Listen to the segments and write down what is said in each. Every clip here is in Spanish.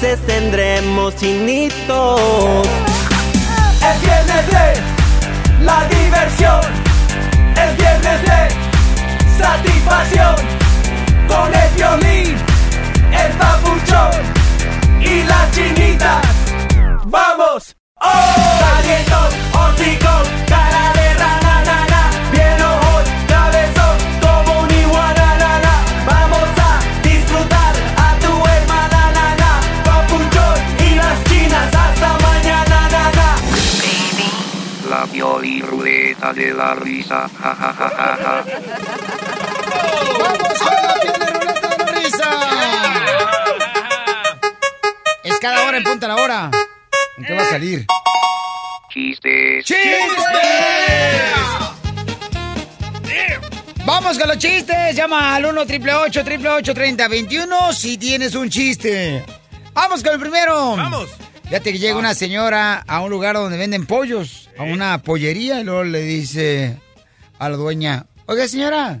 tendremos chinitos. Es viernes de la diversión, es viernes de satisfacción, con el violín, el papuchón y las chinitas. ¡Vamos! ¡Oh! Calientón, hocicón, cara ruleta de la risa. Ja, ja, ja, ja, ja. ¡Vamos con la piel de ruleta de la risa! Es cada hora en punta la hora. ¿En qué va a salir? Chistes. Vamos con los chistes. Llama al 1 888 888 3021 si tienes un chiste. Vamos con el primero. Vamos. Fíjate que llega una señora a un lugar donde venden pollos, a una pollería, y luego le dice a la dueña, oiga señora,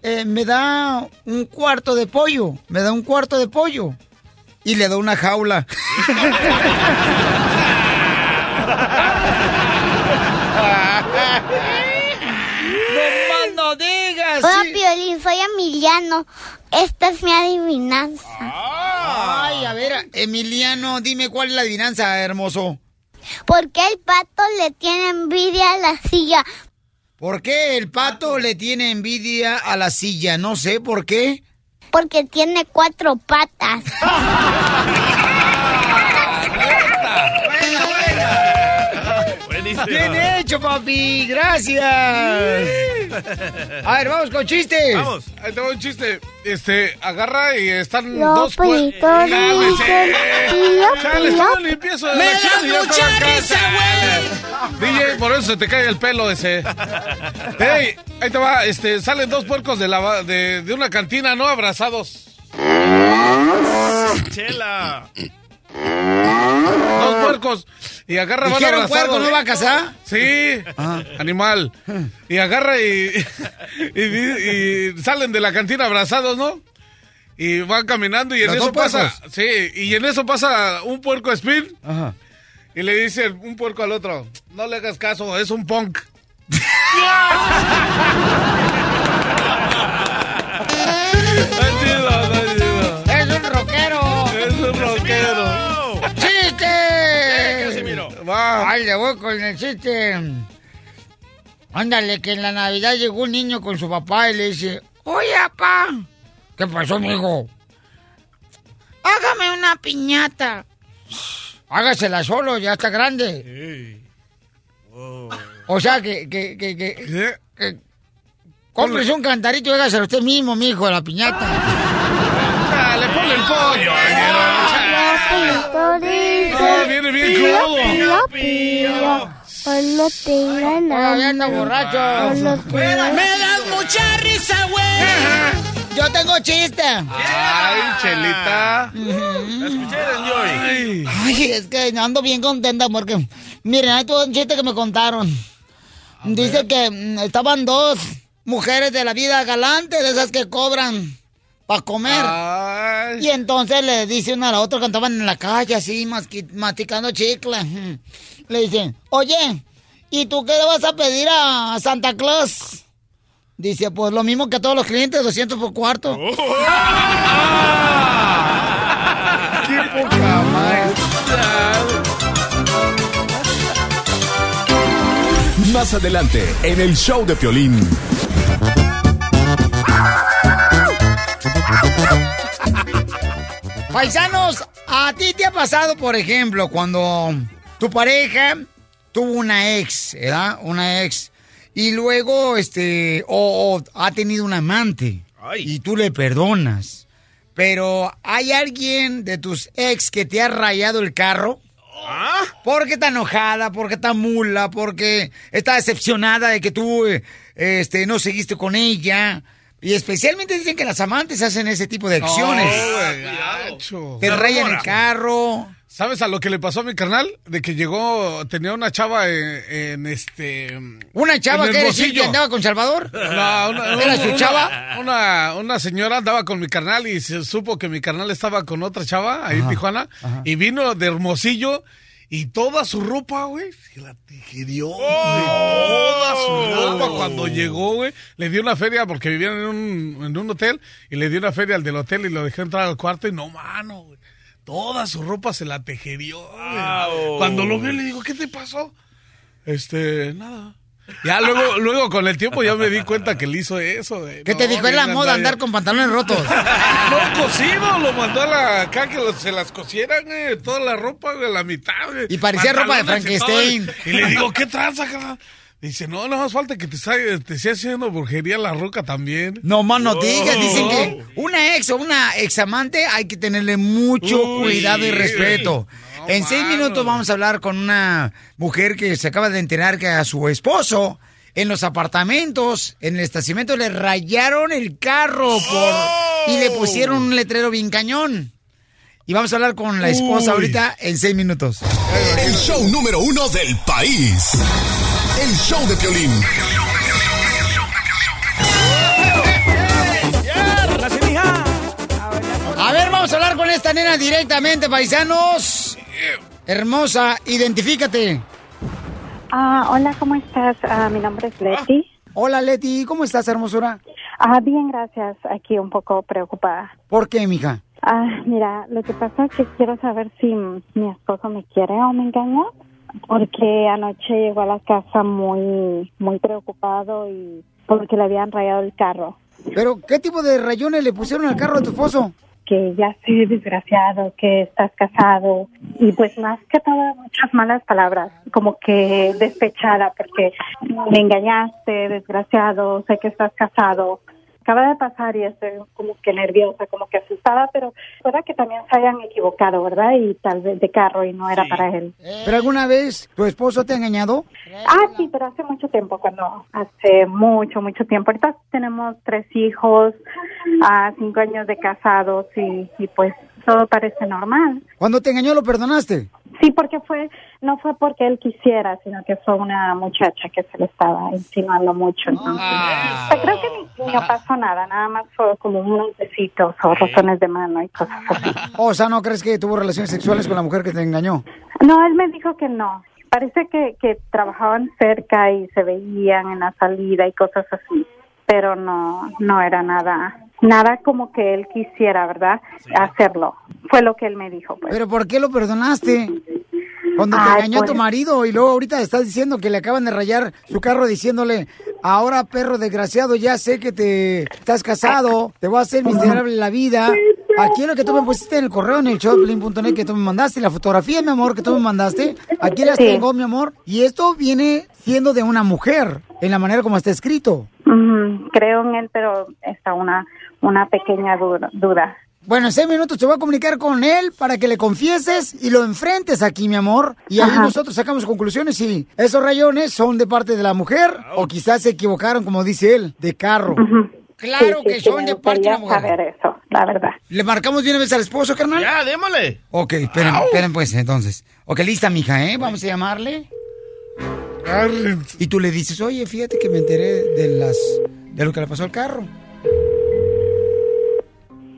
eh, me da un cuarto de pollo, me da un cuarto de pollo. Y le da una jaula. no más no digas. Hola, sí. Piolín, soy Emiliano. Esta es mi adivinanza. Ay, a ver, Emiliano, dime cuál es la adivinanza, hermoso. ¿Por qué el pato le tiene envidia a la silla? ¿Por qué el pato le tiene envidia a la silla? No sé por qué. Porque tiene cuatro patas. Bien hecho, papi. Gracias. A ver, vamos con chiste. Vamos. Ahí tengo un chiste. Este, agarra y están dos pío, Chale, limpieza de Me la mucha DJ, por eso se te cae el pelo ese. Hey, ahí te va, este, salen dos puercos de, la, de, de una cantina, ¿no? Abrazados. Chela. Dos puercos. Y agarra, van ¿Dijeron abrazados. puerco, no va a casar? Sí, animal. Y agarra y, y, y salen de la cantina abrazados, ¿no? Y van caminando y en ¿Los eso pasa, puercos? sí, y en eso pasa un puerco speed Ajá. y le dice un puerco al otro, no le hagas caso, es un punk. Va. Ay, le voy con el chiste. Ándale, que en la Navidad llegó un niño con su papá y le dice, oye, papá. ¿Qué pasó, mijo? Hágame una piñata. Hágasela solo, ya está grande. O sea, que, que, que, que, ¿Qué? que cómprese un cantarito y hágaselo usted mismo, mijo, la piñata. Chale, ponle el pollo. No, viene bien crudo. Pío, pío. Cuando tenga Todavía anda borracho. ¡Me das mucha risa, güey! Yo tengo chiste. Ay, chelita. Escuché de Enjoy. Ay, es que ando bien contenta porque, miren, hay todo un chiste que me contaron. Dice que mm, estaban dos mujeres de la vida galante, de esas que cobran para comer. Ay. Y entonces le dice una a la otra que andaban en la calle así, masticando chicle. Le dicen, oye, ¿y tú qué le vas a pedir a Santa Claus? Dice, pues lo mismo que a todos los clientes, 200 por cuarto. ¡Qué poca madre! Más adelante, en el show de Piolín. Paisanos, ¿a ti te ha pasado, por ejemplo, cuando tu pareja tuvo una ex, ¿verdad? Una ex. Y luego, este, o, o ha tenido un amante. Ay. Y tú le perdonas. pero ¿hay alguien de tus ex que te ha rayado el carro? ¿Ah? Porque está enojada, porque está mula, porque está decepcionada de que tú eh, este, no seguiste con ella. Y especialmente dicen que las amantes hacen ese tipo de acciones. Gacho. te rayan el carro. ¿Sabes a lo que le pasó a mi carnal? De que llegó, tenía una chava en, en este... ¿Una chava que decir que andaba con Salvador? No, una, ¿Era su una- chava? Una, una señora andaba con mi carnal y se supo que mi carnal estaba con otra chava ahí en Tijuana y vino de Hermosillo y toda su ropa, güey, se la tigerió. güey. Toda su ropa cuando llegó, güey. Le dio una feria porque vivían en un, en un hotel y le dio una feria al del hotel y lo dejó entrar al cuarto y no, mano, güey. Toda su ropa se la tejerió, güey. Cuando lo vio le digo, ¿qué te pasó? Este, nada. Ya luego, luego con el tiempo ya me di cuenta que le hizo eso. güey. ¿Qué te dijo? Es la moda andar con pantalones rotos. No, cocido, lo mandó a la acá que se las cosieran, güey, toda la ropa, a la mitad, güey. Y parecía ropa de y Frankenstein. Y le digo, ¿qué tranza? Dice, no, no más falta que te, te esté haciendo brujería la roca también. No más no digas, dicen que una ex o una ex amante hay que tenerle mucho Uy, cuidado y respeto. En seis minutos vamos a hablar con una mujer que se acaba de enterar que a su esposo en los apartamentos, en el estacionamiento, le rayaron el carro por y le pusieron un letrero bien cañón. Y vamos a hablar con la esposa Uy. ahorita en seis minutos. El show número uno del país. El show de Piolín. A ver, vamos a hablar con esta nena directamente, paisanos. Hermosa, identifícate. Ah, hola, ¿cómo estás? Ah, mi nombre es Leti. Hola, Leti, ¿cómo estás, hermosura? Ah, bien, gracias. Aquí un poco preocupada. ¿Por qué, mija? Ah, mira, lo que pasa es que quiero saber si mi esposo me quiere o me engañó, porque anoche llegó a la casa muy, muy preocupado y porque le habían rayado el carro. ¿Pero qué tipo de rayones le pusieron al carro de tu esposo? Que ya sé, desgraciado, que estás casado y pues más que todo muchas malas palabras, como que despechada porque me engañaste, desgraciado, sé que estás casado. Acaba de pasar y estoy como que nerviosa, como que asustada, pero pueda que también se hayan equivocado, ¿verdad? Y tal vez de carro y no era para él. ¿Pero alguna vez tu esposo te ha engañado? Ah, sí, pero hace mucho tiempo, cuando hace mucho, mucho tiempo. Ahorita tenemos tres hijos, ah, cinco años de casados y, y pues todo parece normal. Cuando te engañó, ¿lo perdonaste? Sí, porque fue, no fue porque él quisiera, sino que fue una muchacha que se le estaba insinuando mucho. Entonces, pues creo que ni- no pasó nada, nada más fue como unos besitos o rotones de mano y cosas así. O sea, ¿no crees que tuvo relaciones sexuales con la mujer que te engañó? No, él me dijo que no. Parece que, que trabajaban cerca y se veían en la salida y cosas así, pero no, no era nada, nada como que él quisiera, ¿verdad? Hacerlo. Fue lo que él me dijo, pues. ¿Pero por qué lo perdonaste? Cuando te Ay, engañó pues. tu marido y luego ahorita estás diciendo que le acaban de rayar su carro diciéndole, ahora perro desgraciado, ya sé que te estás casado, te voy a hacer miserable la vida. Aquí lo que tú me pusiste en el correo en el showplane.net que tú me mandaste, la fotografía, mi amor, que tú me mandaste, aquí las Sí. tengo, mi amor. Y esto viene siendo de una mujer, en la manera como está escrito. Ujú, creo en él, pero está una, una pequeña duda. duda. Bueno, en seis minutos te voy a comunicar con él para que le confieses y lo enfrentes aquí, mi amor. Y ahí Ajá. nosotros sacamos conclusiones si esos rayones son de parte de la mujer o quizás se equivocaron, como dice él, de carro. Claro Sí, sí, que sí, son de parte de la mujer. saber eso, la verdad. ¿Le marcamos de una vez al esposo, carnal? Ya, démosle. Ok, esperen, esperen pues, entonces. Ok, lista, mija, ¿eh? Vamos a llamarle. Y tú le dices, oye, fíjate que me enteré de las de lo que le pasó al carro.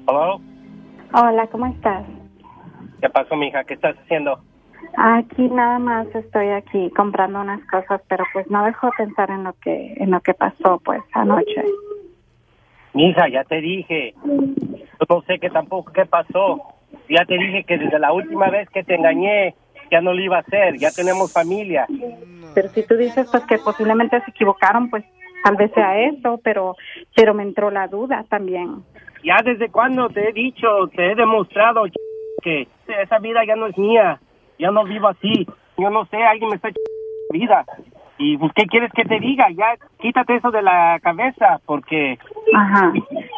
Hello. Hola, ¿cómo estás? ¿Qué pasó, mija? ¿Qué estás haciendo? Aquí nada más estoy aquí comprando unas cosas, pero pues no dejo de pensar en lo que en lo que pasó pues anoche. Mija, ya te dije. Yo no sé qué tampoco qué pasó. Ya te dije que desde la última vez que te engañé, ya no lo iba a hacer. Ya tenemos familia. Pero si tú dices pues que posiblemente se equivocaron, pues tal vez sea eso, pero pero me entró la duda también. Ya desde cuando te he dicho, te he demostrado que esa vida ya no es mía. Ya no vivo así. Yo no sé, alguien me está vida. Y pues, ¿qué quieres que te diga? Ya quítate eso de la cabeza, porque Ajá.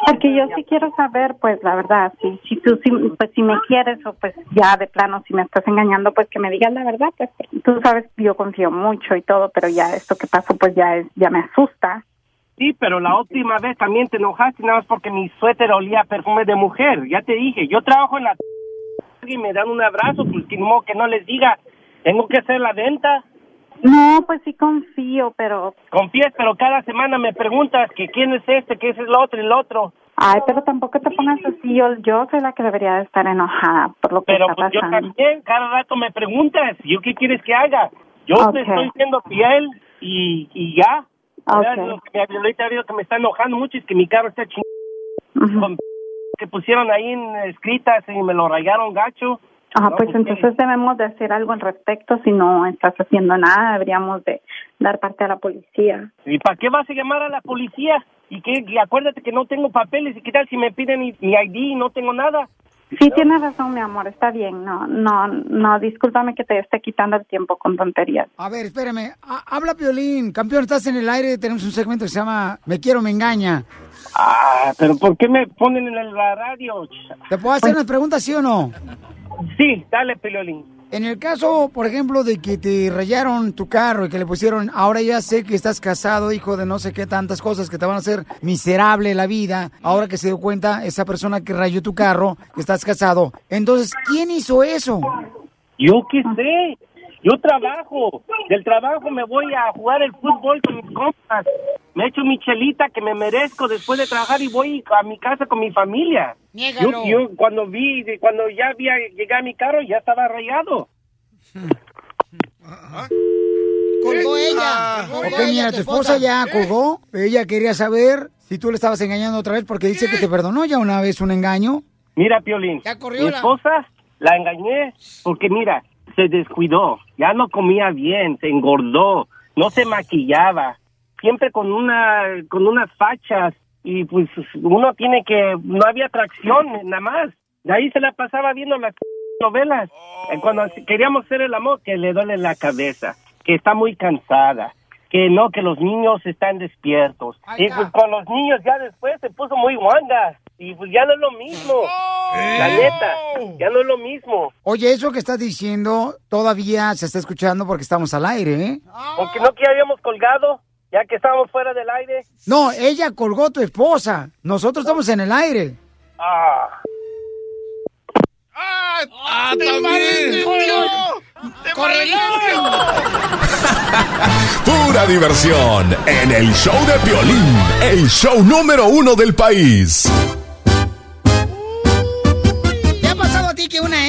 Porque yo sí quiero saber, pues la verdad, si, si tú si, pues si me quieres o pues ya de plano si me estás engañando, pues que me digas la verdad, pues tú sabes yo confío mucho y todo, pero ya esto que pasó pues ya es ya me asusta. Sí, pero la última vez también te enojaste nada más porque mi suéter olía a perfume de mujer. Ya te dije, yo trabajo en la y me dan un abrazo, pues que no, que no les diga, tengo que hacer la venta. No, pues sí confío, pero Confías, pero cada semana me preguntas que quién es este, que ese es el otro y el otro. ay, pero tampoco te pongas así, yo yo soy la que debería de estar enojada por lo que Pero está pues yo pasando. también, cada rato me preguntas, ¿yo qué quieres que haga? Yo te estoy siendo fiel y, y ya. Ok. Ya, Lo que me, ahorita que me está enojando mucho es que mi carro está chingado. Con que pusieron ahí en escritas y me lo rayaron gacho. Ajá, No, pues pues, entonces debemos de hacer algo al respecto. Si no estás haciendo nada, deberíamos de dar parte a la policía. ¿Y para qué vas a llamar a la policía? Y que y acuérdate que no tengo papeles y qué tal si me piden mi, mi ID y no tengo nada. Sí, tienes razón, mi amor, está bien. No, no, no, discúlpame que te esté quitando el tiempo con tonterías. A ver, espérame. Ha- habla Piolín. Campeón, estás en el aire. Tenemos un segmento que se llama Me quiero, me engaña. Ah, pero ¿por qué me ponen en la radio? ¿Te puedo hacer unas preguntas, sí o no? Sí, dale, Pilolín. En el caso, por ejemplo, de que te rayaron tu carro y que le pusieron, ahora ya sé que estás casado, hijo de no sé qué tantas cosas que te van a hacer miserable la vida, ahora que se dio cuenta esa persona que rayó tu carro, que estás casado. Entonces, ¿quién hizo eso? Yo qué sé. Yo trabajo. Del trabajo me voy a jugar el fútbol con mis compas. Me echo mi chelita que me merezco después de trabajar y voy a mi casa con mi familia. Yo, yo cuando vi, cuando ya vi a- llegar a mi carro, ya estaba rayado. Colgó ella. Ok, mira, tu esposa ya colgó. Ella quería saber si tú le estabas engañando otra vez porque dice que te perdonó ya una vez un engaño. Mira, Piolín, Ya corrió mi la- esposa la engañé porque, mira, se descuidó, ya no comía bien, se engordó, no se maquillaba, siempre con una con unas fachas y pues uno tiene que, no había atracción nada más. De ahí se la pasaba viendo las novelas. Eh, Cuando queríamos hacer el amor, que le duele la cabeza, que está muy cansada, que no, que los niños están despiertos. Y pues con los niños ya después se puso muy guanga. Y pues ya no es lo mismo. La neta, ya no es lo mismo. Oye, eso que estás diciendo todavía se está escuchando porque estamos al aire, ¿eh? Aunque no que habíamos colgado, ya que estábamos fuera del aire. No, ella colgó a tu esposa. Nosotros estamos en el aire. Ah. ¡Ah, también! Pura diversión en el show de Piolín, el show número uno del país.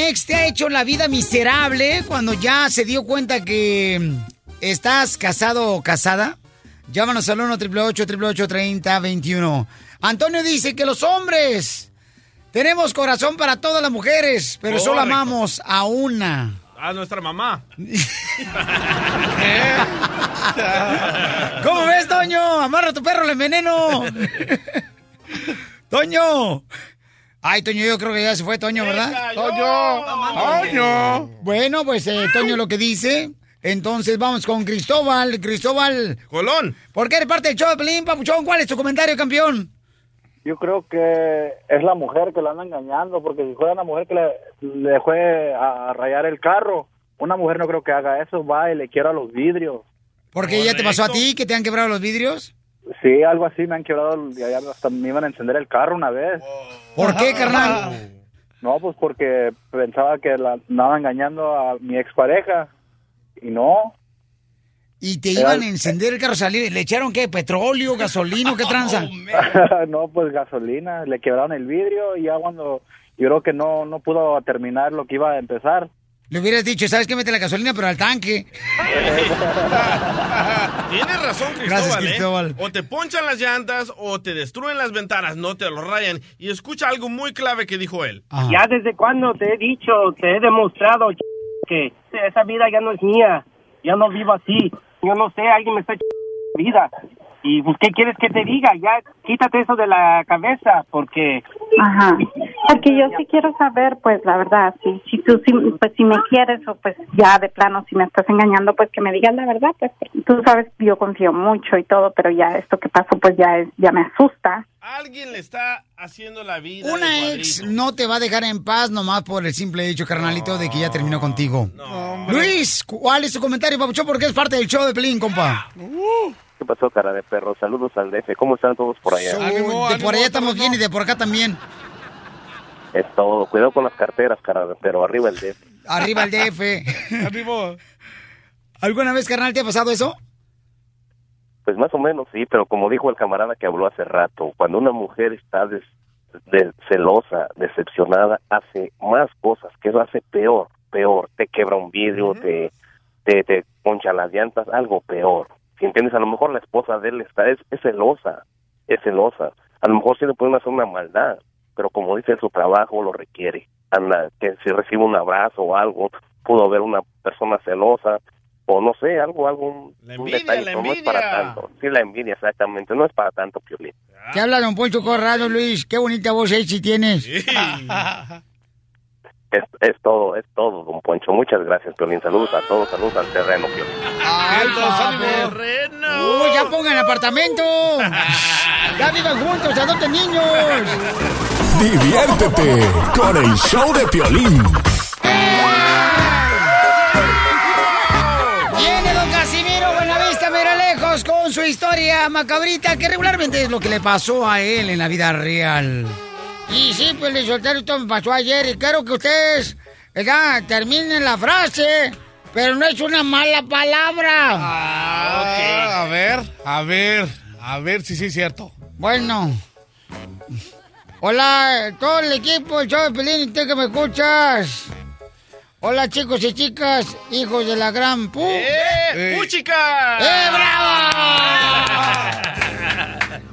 Ex te ha hecho la vida miserable cuando ya se dio cuenta que mm, estás casado o casada? Llámanos al 1 888 30 21 Antonio dice que los hombres tenemos corazón para todas las mujeres, pero solo amamos a una. A nuestra mamá. ¿Cómo ves, Toño? Amarra a tu perro, le enveneno. Toño. Ay, Toño, yo creo que ya se fue Toño, ¿verdad? Toño. Toño. Bueno, pues eh, Toño lo que dice. Entonces vamos con Cristóbal. Cristóbal. Colón. ¿Por qué eres parte del show de Pelín, Papuchón? ¿Cuál es tu comentario, campeón? Yo creo que es la mujer que la anda engañando, porque si fuera una mujer que le, le fue a rayar el carro, una mujer no creo que haga eso, va y le quiera los vidrios. Porque ya te pasó a ti que te han quebrado los vidrios. Sí, algo así, me han quebrado, y allá hasta me iban a encender el carro una vez. ¿Por qué, carnal? No, pues porque pensaba que la andaba engañando a mi expareja, y no. Y te Era- iban a encender el carro, salir. ¿Le echaron qué? ¿Petróleo, gasolina, qué tranza? no, pues gasolina, le quebraron el vidrio y ya cuando yo creo que no, no pudo terminar lo que iba a empezar. Le hubieras dicho, ¿sabes qué? Mete la gasolina, pero al tanque. Tienes razón, Cristóbal, Gracias, ¿eh? O te ponchan las llantas o te destruyen las ventanas, no te lo rayan. Y escucha algo muy clave que dijo él. Ya desde cuando te he dicho, te he demostrado que esa vida ya no es mía. Ya no vivo así. Yo no sé, alguien me está vida. Y pues, ¿qué quieres que te diga? Ya quítate eso de la cabeza, porque Porque yo sí quiero saber, pues la verdad, si, si tú si, pues si me quieres o pues ya de plano si me estás engañando, pues que me digas la verdad, pues tú sabes yo confío mucho y todo, pero ya esto que pasó pues ya es ya me asusta. Alguien le está haciendo la vida. Una ex no te va a dejar en paz nomás por el simple hecho, carnalito, de que ya terminó contigo. Luis, ¿cuál es tu comentario, papuchón? Porque es parte del show de Pelín, compa. ¿Qué pasó, cara de perro? Saludos al DF. ¿Cómo están todos por allá? Uy, de por allá estamos bien y de por acá también. Es todo. Cuidado con las carteras, cara de perro. Arriba el DF. Arriba el DF. ¿Alguna vez, carnal, te ha pasado eso? Pues más o menos sí, pero como dijo el camarada que habló hace rato, cuando una mujer está des- de- celosa, decepcionada, hace más cosas, que eso hace peor, peor. Te quebra un vidrio, te, te, te poncha las llantas, algo peor. Si entiendes, a lo mejor la esposa de él está, es, es celosa, es celosa. A lo mejor sí le pueden hacer una maldad, pero como dice su trabajo lo requiere. Anda, que si recibe un abrazo o algo, pudo haber una persona celosa, o no sé, algo, algo, un, un envidia, detalle, la no es para tanto. Sí, la envidia, exactamente, no es para tanto, Piolín. Te habla Don Poncho Corrado, Luis. Qué bonita voz si tienes. Es, es todo, es todo, don Poncho. Muchas gracias, Piolín. Saludos a todos, saludos al terreno, Piolín. ¡Ay, papo! ¡Uy, ya pongan apartamento! ¡Ya vivan juntos, adopten niños! Diviértete con el show de Piolín. Viene don Casimiro Buenavista Mira lejos con su historia macabrita que regularmente es lo que le pasó a él en la vida real. Y sí, pues le soltaron esto me pasó ayer y quiero que ustedes terminen la frase, pero no es una mala palabra. Ah, A ver, a ver, a ver si sí es cierto. Bueno. Hola, todo el equipo, el show de Pelín, y tú que me escuchas. Hola, chicos y chicas, hijos de la gran pu. ¡Eh! ¡Puchica! ¡Eh, bravo!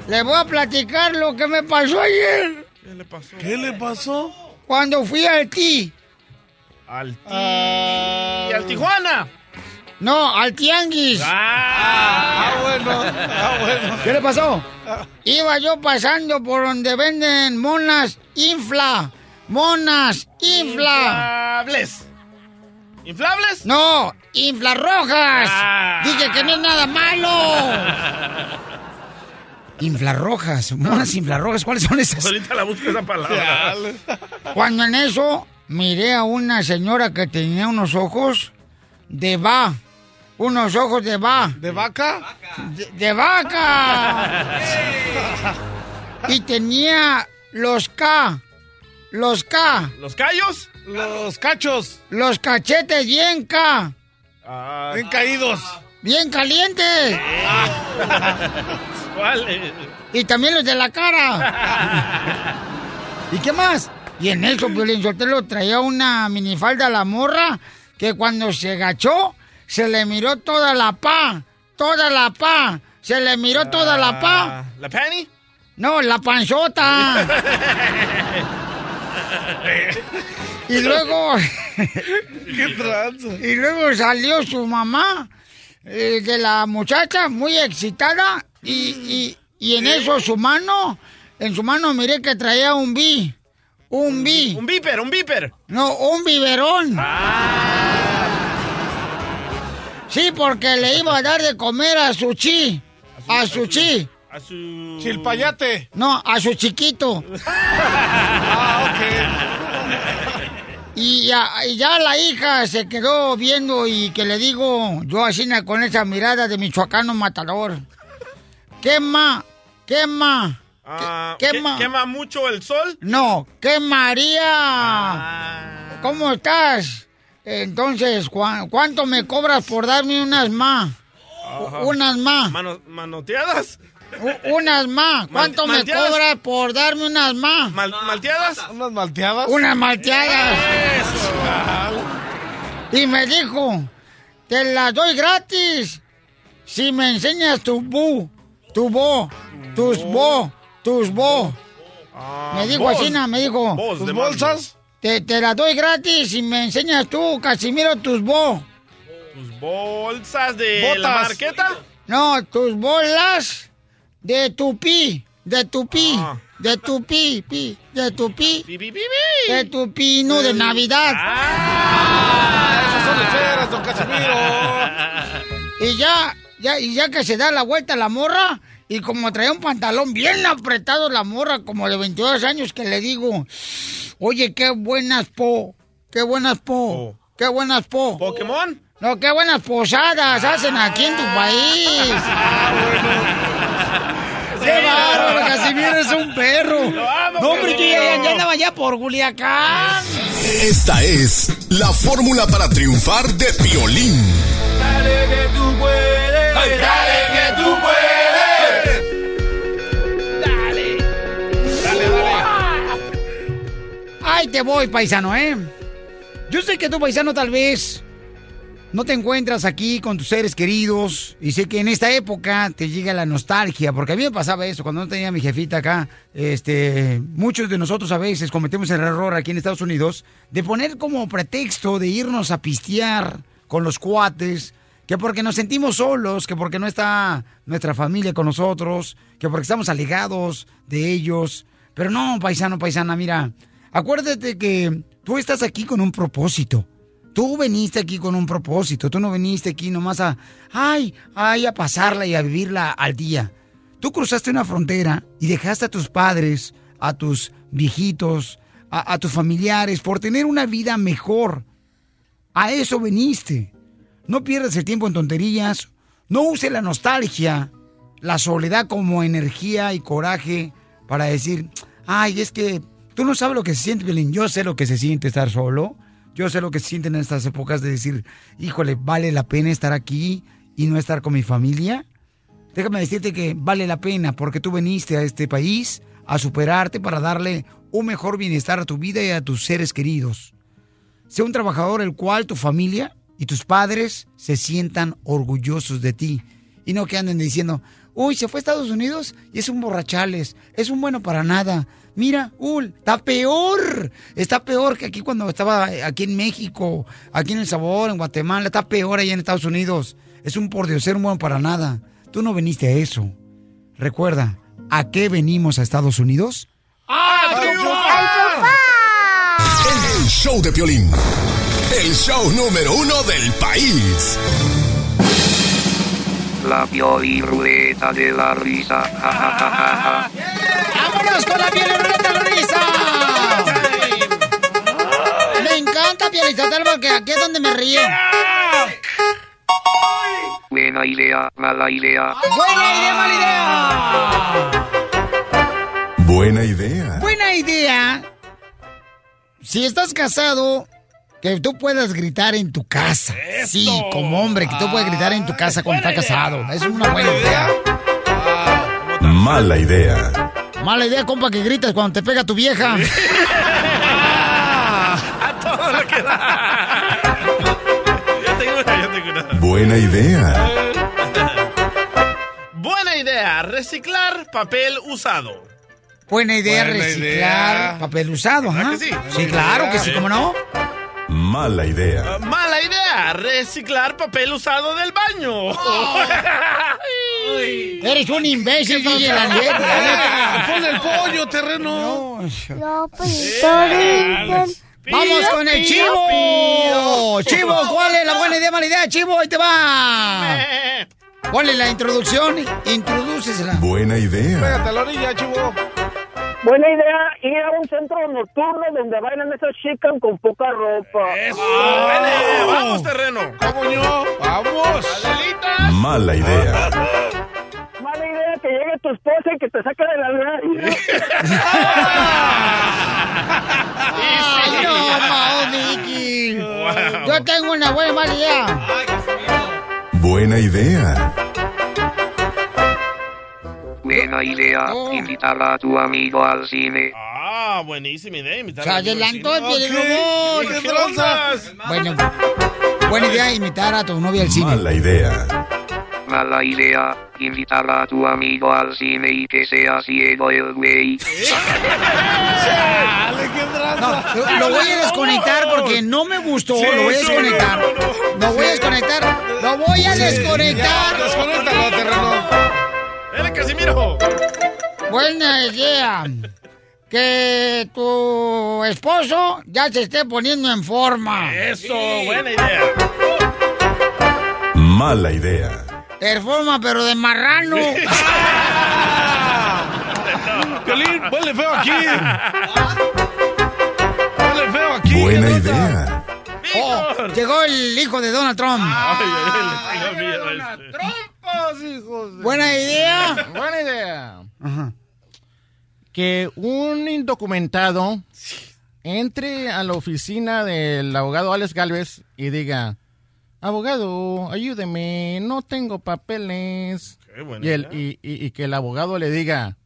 Les voy a platicar lo que me pasó ayer. ¿Qué le pasó? ¿Qué le pasó? Cuando fui al ti. Al ti... al Tijuana. No, al tianguis. Ah, bueno, ah, bueno. ¿Qué le pasó? Iba yo pasando por donde venden monas infla. Monas infla. Inflables. ¿Inflables? No, inflarrojas. Ah. Dije que no es nada malo. Inflarrojas, monas inflarrojas, ¿cuáles son esas? Ahorita la busco esa palabra. Cuando en eso miré a una señora que tenía unos ojos de va. Unos ojos de va. ¿De vaca? De, de vaca. y tenía los K. Los K. ¿Los callos? Los cachos. Los cachetes bien K. Ah, Bien caídos. Bien calientes. Y también los de la cara. ¿Y qué más? Y en eso, Violín Sotelo traía una minifalda a la morra que cuando se agachó, se le miró toda la pa. Toda la pa. Se le miró toda la pa. Ah, ¿La penny? No, la panzota. y luego. ¿Qué? Y luego salió su mamá eh, de la muchacha muy excitada y, y- y en eso su mano, en su mano miré que traía un bi. Un bi. Un viper, un viper. No, un biberón. Sí, porque le iba a dar de comer a su chi. A su chi. A su... Chilpayate. No, a su chiquito. Ah, ok. Y ya, y ya la hija se quedó viendo y que le digo, yo así con esa mirada de michoacano matador. Quema, quema. Ah, ¿Qué- ¿qué- quema? ¿Quema mucho el sol? No, ¿qué María? ¿Cómo estás? Entonces, ¿cuá- ¿cuánto me cobras por darme unas más? Unas más. Mano- ¿Manoteadas? U- Unas más. ¿Cuánto me cobras por darme unas más? Mal- ¿Malteadas? ¿Unas malteadas? Unas malteadas. Y me dijo, te las doy gratis si me enseñas tu bu, tu bo, tus bo, tus bo. me dijo voz. así, na, me dijo. ¿Tus de bolsas? Te, te las doy gratis si me enseñas tú, Casimiro, tus bo. ¿Tus bolsas de Botas. la marqueta? No, tus bolas de tupí, de tupí. Ah. De tu pi, pi, de tu pi. Pi, pi, pi, pi. De tu pino de Navidad. Esas son esferas, don Casimiro. Y ya, ya, y ya que se da la vuelta la morra, y como traía un pantalón bien apretado la morra, como de 22 años, que le digo, oye, qué buenas po, qué buenas po, qué buenas po. ¿Pokémon? No, qué buenas posadas hacen aquí en tu país. ¡Qué bárbaro, Casimiro es un perro! No, hombre, yo ya, ya andaba ya por Culiacán. Esta es la fórmula para triunfar de Piolín. Dale que tú puedes. Dale que tú puedes. Ahí te voy, paisano, ¿eh? Yo sé que tú, paisano, tal vez no te encuentras aquí con tus seres queridos y sé que en esta época te llega la nostalgia, porque a mí me pasaba eso cuando no tenía mi jefita acá. Este, muchos de nosotros a veces cometemos el error aquí en Estados Unidos de poner como pretexto de irnos a pistear con los cuates, que porque nos sentimos solos, que porque no está nuestra familia con nosotros, que porque estamos alegados de ellos. Pero no, paisano, paisana, mira, acuérdate que tú estás aquí con un propósito. Tú veniste aquí con un propósito, tú no viniste aquí nomás a, ay, ay, a pasarla y a vivirla al día. Tú cruzaste una frontera y dejaste a tus padres, a tus viejitos, a, tus familiares por tener una vida mejor. A eso viniste. No pierdas el tiempo en tonterías. No use la nostalgia, la soledad como energía y coraje para decir, ay, es que tú no sabes lo que se siente, Belén. Yo sé lo que se siente estar solo. Yo sé lo que se siente en estas épocas de decir, híjole, vale la pena estar aquí y no estar con mi familia. Déjame decirte que vale la pena porque tú viniste a este país a superarte para darle un mejor bienestar a tu vida y a tus seres queridos. Sé un trabajador el cual tu familia y tus padres se sientan orgullosos de ti y no que anden diciendo, uy, se fue a Estados Unidos y es un borrachales, es un bueno para nada. Mira, Ul, está peor, está peor que aquí cuando estaba aquí en México, aquí en El Sabor, en Guatemala, está peor allá en Estados Unidos. Es un por Dios, ser un bueno para nada. Tú no viniste a eso. Recuerda, ¿a qué venimos a Estados Unidos? El show de Piolín. El show número uno del país. La Pioliruleta de la risa. Ja, ja, ja, porque aquí es donde me río. Buena idea, mala idea. ¡Buena idea, mala idea! Buena idea. Buena idea. Si estás casado, que tú puedas gritar en tu casa. Sí, como hombre, que tú puedas gritar en tu casa cuando estás casado. Es una buena idea. Mala idea. Mala idea, compa, que gritas cuando te pega tu vieja. A todo lo que da. Ya tengo una, ya tengo una. Buena idea. Buena idea, reciclar papel usado. Buena idea Buena reciclar idea. papel usado, ¿Verdad ¿ah? sí? Sí, claro que sí, ¿cómo no? Mala idea. Mala idea, reciclar papel usado del baño. Eres un imbécil, DJ, la neta. Pon el pollo, terreno. Vamos con el chivo. Chivo, ¿cuál es la buena idea, mala idea? Chivo, ahí te va. Ponle la introducción, introdúcesela. Buena idea. Pégate a la orilla, chivo. Buena idea ir a un centro nocturno donde bailan esas chicas con poca ropa. Eso, buena idea. Vamos, terreno. ¿Cómo no? Vamos. Adelitas. Mala idea. Mala idea que llegue tu esposa y que te saque de la vida. Yo tengo una buena mala idea. Buena idea. Buena idea, invitar a tu amigo al cine. Ah, buenísima idea. invitar a adelantó al el. Bueno, buena idea invitar a tu novia al cine. Mala idea. Mala idea, invitar a tu amigo al cine y que sea ciego el güey. No, lo, voy a desconectar porque no me gustó. Sí, lo voy a desconectar. no, no, no. Lo voy a desconectar. Lo voy a desconectar. desconéctalo, terreno. Dale, Casimiro. Buena idea. Que tu esposo ya se esté poniendo en forma. Eso, buena idea. Mala idea. En forma, pero de marrano. Piolín, huele feo aquí. Huele feo aquí. Buena idea. Oh, llegó el hijo de Donald Trump. Ay. Buena idea. Buena idea. Que un indocumentado entre a la oficina del abogado Alex Galvez y diga, abogado, ayúdeme, no tengo papeles. Qué buena Y, el, idea. y, y- y que el abogado le diga,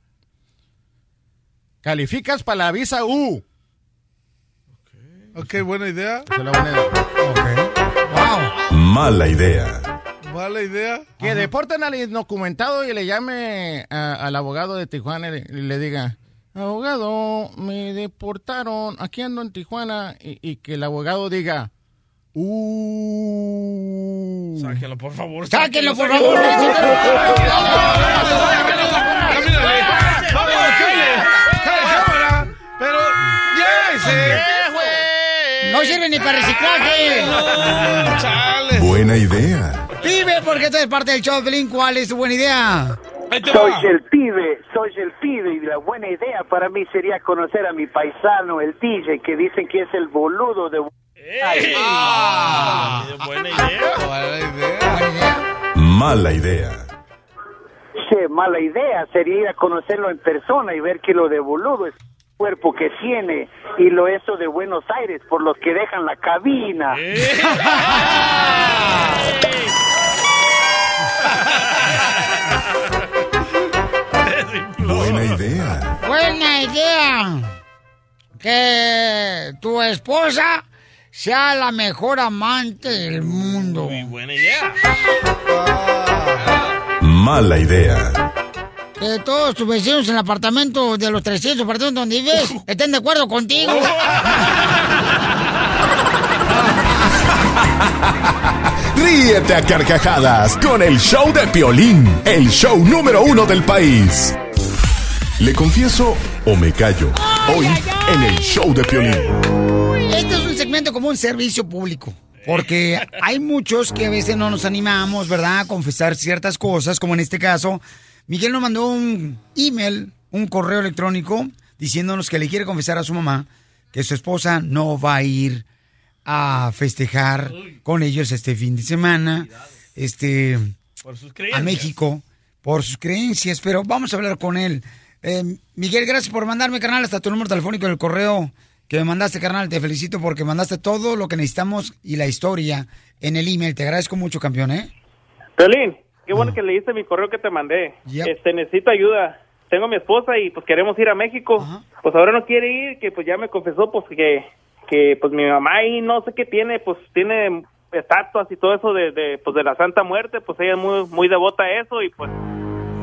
calificas para la visa U. Ok, buena idea. Mala idea. Mala idea. Que deporten al indocumentado y le llame a- al abogado de Tijuana y le, y le diga, abogado, me deportaron, aquí ando en Tijuana, y, y que el abogado diga, uh. Sáquenlo, por favor. Sáquenlo, por sáquenlo. favor. Pero. No sirve ni para reciclaje. Chale. Buena idea. Vive, porque tú eres parte del show. ¿Cuál es tu buena idea? Soy el pibe, soy el pibe y la buena idea para mí sería conocer a mi paisano, el DJ, que dicen que es el boludo de... ¡Ey! Ah. Buena idea. Buena idea. Mala idea. Che, mala idea sería ir a conocerlo en persona y ver que lo de boludo es cuerpo que tiene y lo eso de Buenos Aires por los que dejan la cabina. Buena idea. Buena idea. Que tu esposa sea la mejor amante del mundo. Muy buena idea. Mala idea. Que todos tus vecinos en el apartamento de los 300 apartamentos donde vives estén de acuerdo contigo. Ríete a carcajadas con el show de Piolín, el show número uno del país. ¿Le confieso o me callo? Hoy en el show de Piolín. Este es un segmento como un servicio público. Porque hay muchos que a veces no nos animamos, ¿verdad?, a confesar ciertas cosas, como en este caso. Miguel nos mandó un email, un correo electrónico, diciéndonos que le quiere confesar a su mamá que su esposa no va a ir a festejar con ellos este fin de semana, este, Por sus a creencias. México, por sus creencias, pero vamos a hablar con él. Eh, Miguel, gracias por mandarme, carnal, hasta tu número telefónico en el correo que me mandaste, carnal. Te felicito porque mandaste todo lo que necesitamos y la historia en el email. Te agradezco mucho, campeón, ¿eh? Pelín, qué bueno que leíste mi correo que te mandé. Yep. Este, necesito ayuda. Tengo a mi esposa y pues queremos ir a México. Pues ahora no quiere ir, que pues ya me confesó pues que, que pues mi mamá ahí no sé qué tiene, pues tiene estatuas y todo eso de, de pues de la Santa Muerte, pues ella es muy, muy devota a eso y pues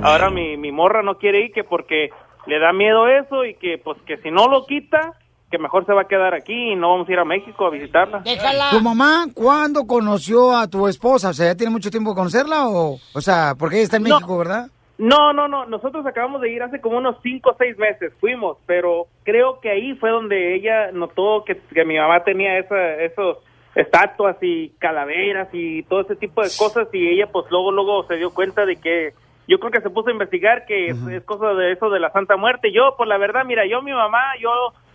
ahora mi, mi morra no quiere ir que porque le da miedo eso y que pues que si no lo quita, que mejor se va a quedar aquí y no vamos a ir a México a visitarla. ¿Tu mamá cuándo conoció a tu esposa? O sea, ¿ya tiene mucho tiempo de conocerla o...? O sea, porque ella está en No. México, ¿verdad? No, no, no. Nosotros acabamos de ir hace como unos cinco o seis meses. Fuimos, pero creo que ahí fue donde ella notó que, que mi mamá tenía esa, esos estatuas y calaveras y todo ese tipo de cosas y ella pues luego luego se dio cuenta de que yo creo que se puso a investigar que es, es cosa de eso de la Santa Muerte. Yo, pues la verdad, mira, yo mi mamá, yo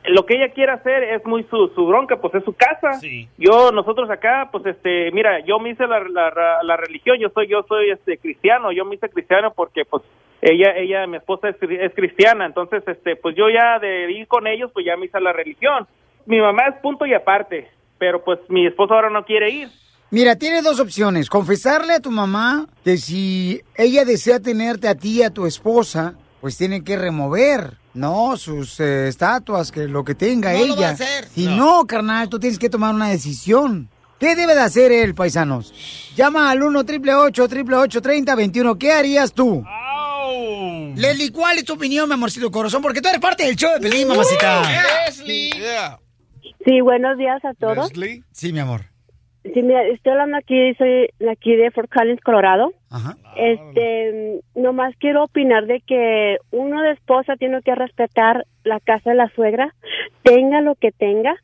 lo que ella quiere hacer es muy su, su bronca, pues es su casa. Yo, nosotros acá, pues este, mira, yo me hice la, la, la religión, yo soy, yo soy este cristiano, yo me hice cristiano porque pues ella, ella, mi esposa es, es cristiana, entonces este, pues yo ya de ir con ellos, pues ya me hice la religión. Mi mamá es punto y aparte, pero pues mi esposo ahora no quiere ir. Mira, tiene dos opciones. Confesarle a tu mamá que si ella desea tenerte a ti y a tu esposa, pues tiene que remover, ¿no? Sus eh, estatuas, que lo que tenga No lo ella. va a hacer. Si no. carnal, tú tienes que tomar una decisión. ¿Qué debe de hacer él, paisanos? Llama al 1 888 30 21 ¿Qué harías tú? Leslie, ¿cuál es tu opinión, mi amorcito corazón? Porque tú eres parte del show de Pelín, mamacita. Leslie. Yeah. Sí, buenos días a todos. Sí, mi amor. Sí, mira, estoy hablando aquí, soy de aquí de Fort Collins, Colorado. Ajá. Este, nomás quiero opinar de que uno de esposa tiene que respetar la casa de la suegra, tenga lo que tenga,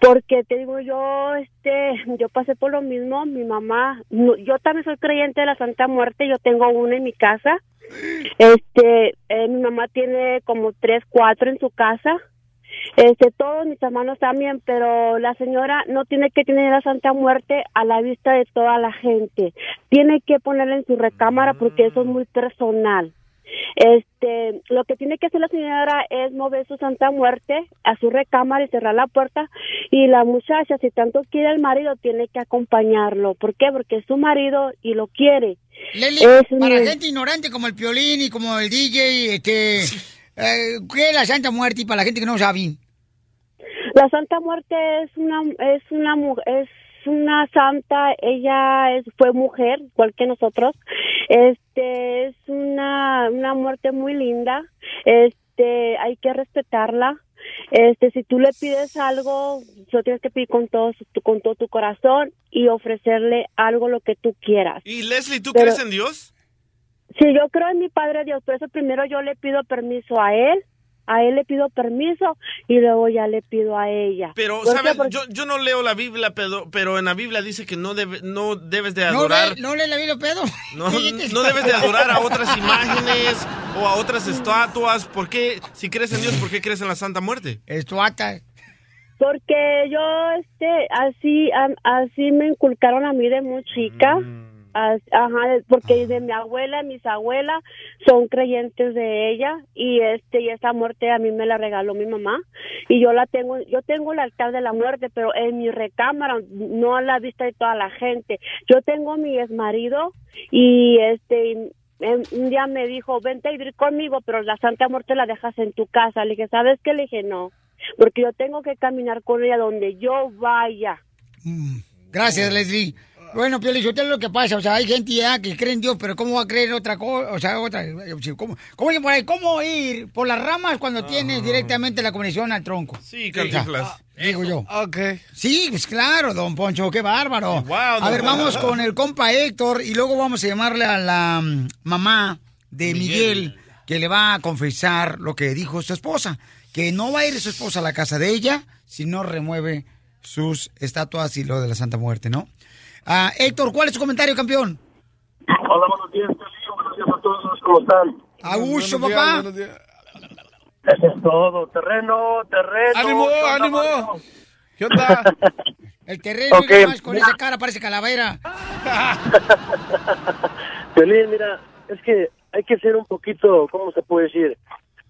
porque te digo yo, este, yo pasé por lo mismo, mi mamá, no- yo también soy creyente de la Santa Muerte, yo tengo una en mi casa, este, eh, mi mamá tiene como tres, cuatro en su casa, este, todos mis hermanos también, pero la señora no tiene que tener la Santa Muerte a la vista de toda la gente. Tiene que ponerla en su recámara porque eso es muy personal. Este, lo que tiene que hacer la señora es mover su Santa Muerte a su recámara y cerrar la puerta y la muchacha, si tanto quiere el marido, tiene que acompañarlo. ¿Por qué? Porque es su marido y lo quiere. Leli, Es para mi- gente ignorante como el Piolín y como el DJ, este, eh, ¿qué es la Santa Muerte y para la gente que no sabe? La Santa Muerte es una es una es una santa, ella es fue mujer igual que nosotros. Este es una una muerte muy linda. Este hay que respetarla. Este si tú le pides algo, lo tienes que pedir con todo su- con todo tu corazón y ofrecerle algo lo que tú quieras. Y Leslie, ¿tú Pero- crees en Dios? Sí, yo creo en mi Padre Dios, por eso primero yo le pido permiso a él, a él le pido permiso y luego ya le pido a ella. Pero. ¿sabes? Porque- Yo, yo no leo la Biblia, pero, pero en la Biblia dice que no, debe, no debes de ¿No adorar... le, no le la Biblia, pedo? No, no debes de adorar a otras imágenes o a otras estatuas. ¿Por qué? Si crees en Dios, ¿por qué crees en la Santa Muerte? Estatuas. Porque yo, este, así, así me inculcaron a mí de muy chica. As- Ajá, porque de mi abuela, mis abuelas son creyentes de ella y este y esa muerte a mí me la regaló mi mamá y yo la tengo, yo tengo el altar de la muerte, pero en mi recámara, no a la vista de toda la gente. Yo tengo mi ex marido y este y, un día me dijo, vente a vivir conmigo, pero la Santa Muerte la dejas en tu casa. Le dije, ¿sabes qué? Le dije, no, porque yo tengo que caminar con ella donde yo vaya. Gracias, Leslie. Bueno, usted es lo que pasa, o sea, hay gente ya que cree en Dios, pero ¿cómo va a creer otra cosa? O sea, otra, ¿cómo, cómo, ir por ahí? ¿Cómo ir por las ramas cuando tienes directamente la conexión al tronco? Sí, Cantinflas. Digo yo. Ok. Sí, pues claro, don Poncho, qué bárbaro. a ver, vamos con el compa Héctor y luego vamos a llamarle a la mm, mamá de Miguel, que le va a confesar lo que dijo su esposa, que no va a ir su esposa a la casa de ella si no remueve sus estatuas y lo de la Santa Muerte, ¿no? Ah, Héctor, ¿cuál es tu comentario, campeón? Hola, buenos días, Piolín, buenos días a todos, ¿cómo están? Augusto, papá. Eso es todo, terreno, terreno. ¡Ánimo, ¿qué onda, ánimo! ¿Qué onda? El terreno Ok, y más con esa cara parece calavera. Piolín, mira, es que hay que ser un poquito, ¿cómo se puede decir?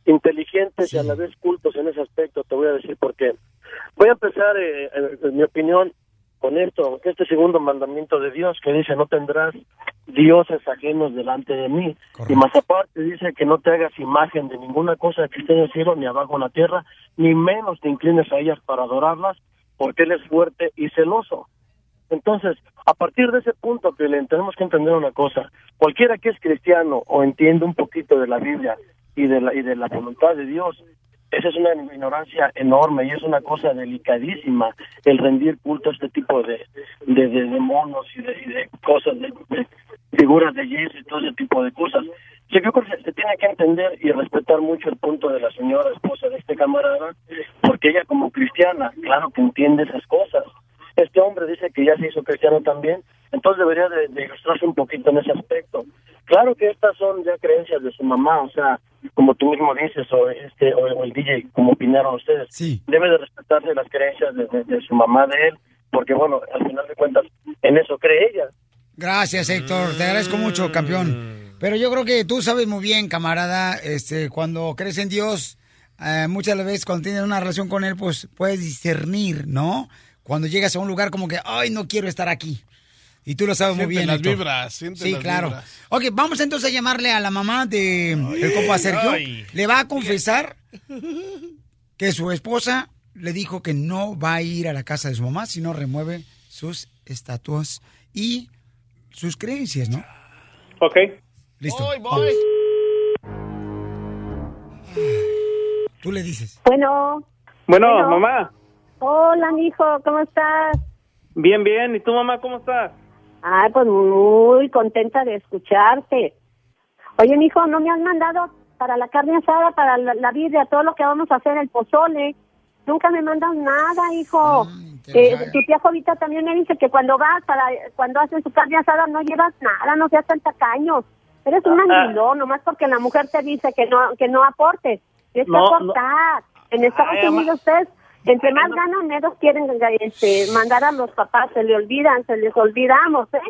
Inteligentes y a la vez cultos en ese aspecto, te voy a decir por qué. Voy a empezar, eh, en, en mi opinión, con esto, este segundo mandamiento de Dios que dice, no tendrás dioses ajenos delante de mí. Y más aparte dice que no te hagas imagen de ninguna cosa que esté en el cielo, ni abajo en la tierra, ni menos te inclines a ellas para adorarlas, porque Él es fuerte y celoso. Entonces, a partir de ese punto, que tenemos que entender una cosa. Cualquiera que es cristiano o entiende un poquito de la Biblia y de la, y de la voluntad de Dios, esa es una ignorancia enorme y es una cosa delicadísima el rendir culto a este tipo de, de, de, monos y de, cosas, de, de figuras de yeso y todo ese tipo de cosas. Yo creo que se tiene que entender y respetar mucho el punto de la señora esposa de este camarada, porque ella como cristiana, claro que entiende esas cosas. Este hombre dice que ya se hizo cristiano también, entonces debería de, de ilustrarse un poquito en ese aspecto. Claro que estas son ya creencias de su mamá, o sea, como tú mismo dices, o este o, o el DJ, como opinaron ustedes, debe de respetarse las creencias de, de- de su mamá de él, porque bueno, al final de cuentas, en eso cree ella. Gracias, Héctor. Te agradezco mucho, campeón. Pero yo creo que tú sabes muy bien, camarada, este, cuando crees en Dios, eh, muchas veces cuando tienes una relación con Él, pues puedes discernir, ¿no? Cuando llegas a un lugar como que, ay, no quiero estar aquí. Y tú lo sabes muy bien. las Héctor. vibras, siente Sí, las claro. vibras. Ok, vamos entonces a llamarle a la mamá de el compa Sergio. ay. Le va a confesar que su esposa le dijo que no va a ir a la casa de su mamá si no remueve sus estatuas y sus creencias, ¿no? Ok. Listo. Voy, vamos. voy. Tú le dices. Bueno. Bueno, Bueno. mamá. Hola, mijo, ¿cómo estás? Bien, bien. ¿Y tu mamá cómo estás? Ay, pues muy contenta de escucharte. Oye, mijo, ¿no me has mandado para la carne asada, para la, la birria, todo lo que vamos a hacer, el pozole? Nunca me mandas nada, hijo. Eh, tu tía Jovita también me dice que cuando vas, para cuando hacen su carne asada, no llevas nada, no seas tan tacaño. Eres un Ah. mandilón, nomás porque la mujer te dice que no que no aportes. Tienes que No, no. aportar. En Estados Ay, ama- Unidos ustedes, entre más ganan, menos quieren este, mandar a los papás. Se le olvidan, se les olvidamos, ¿eh?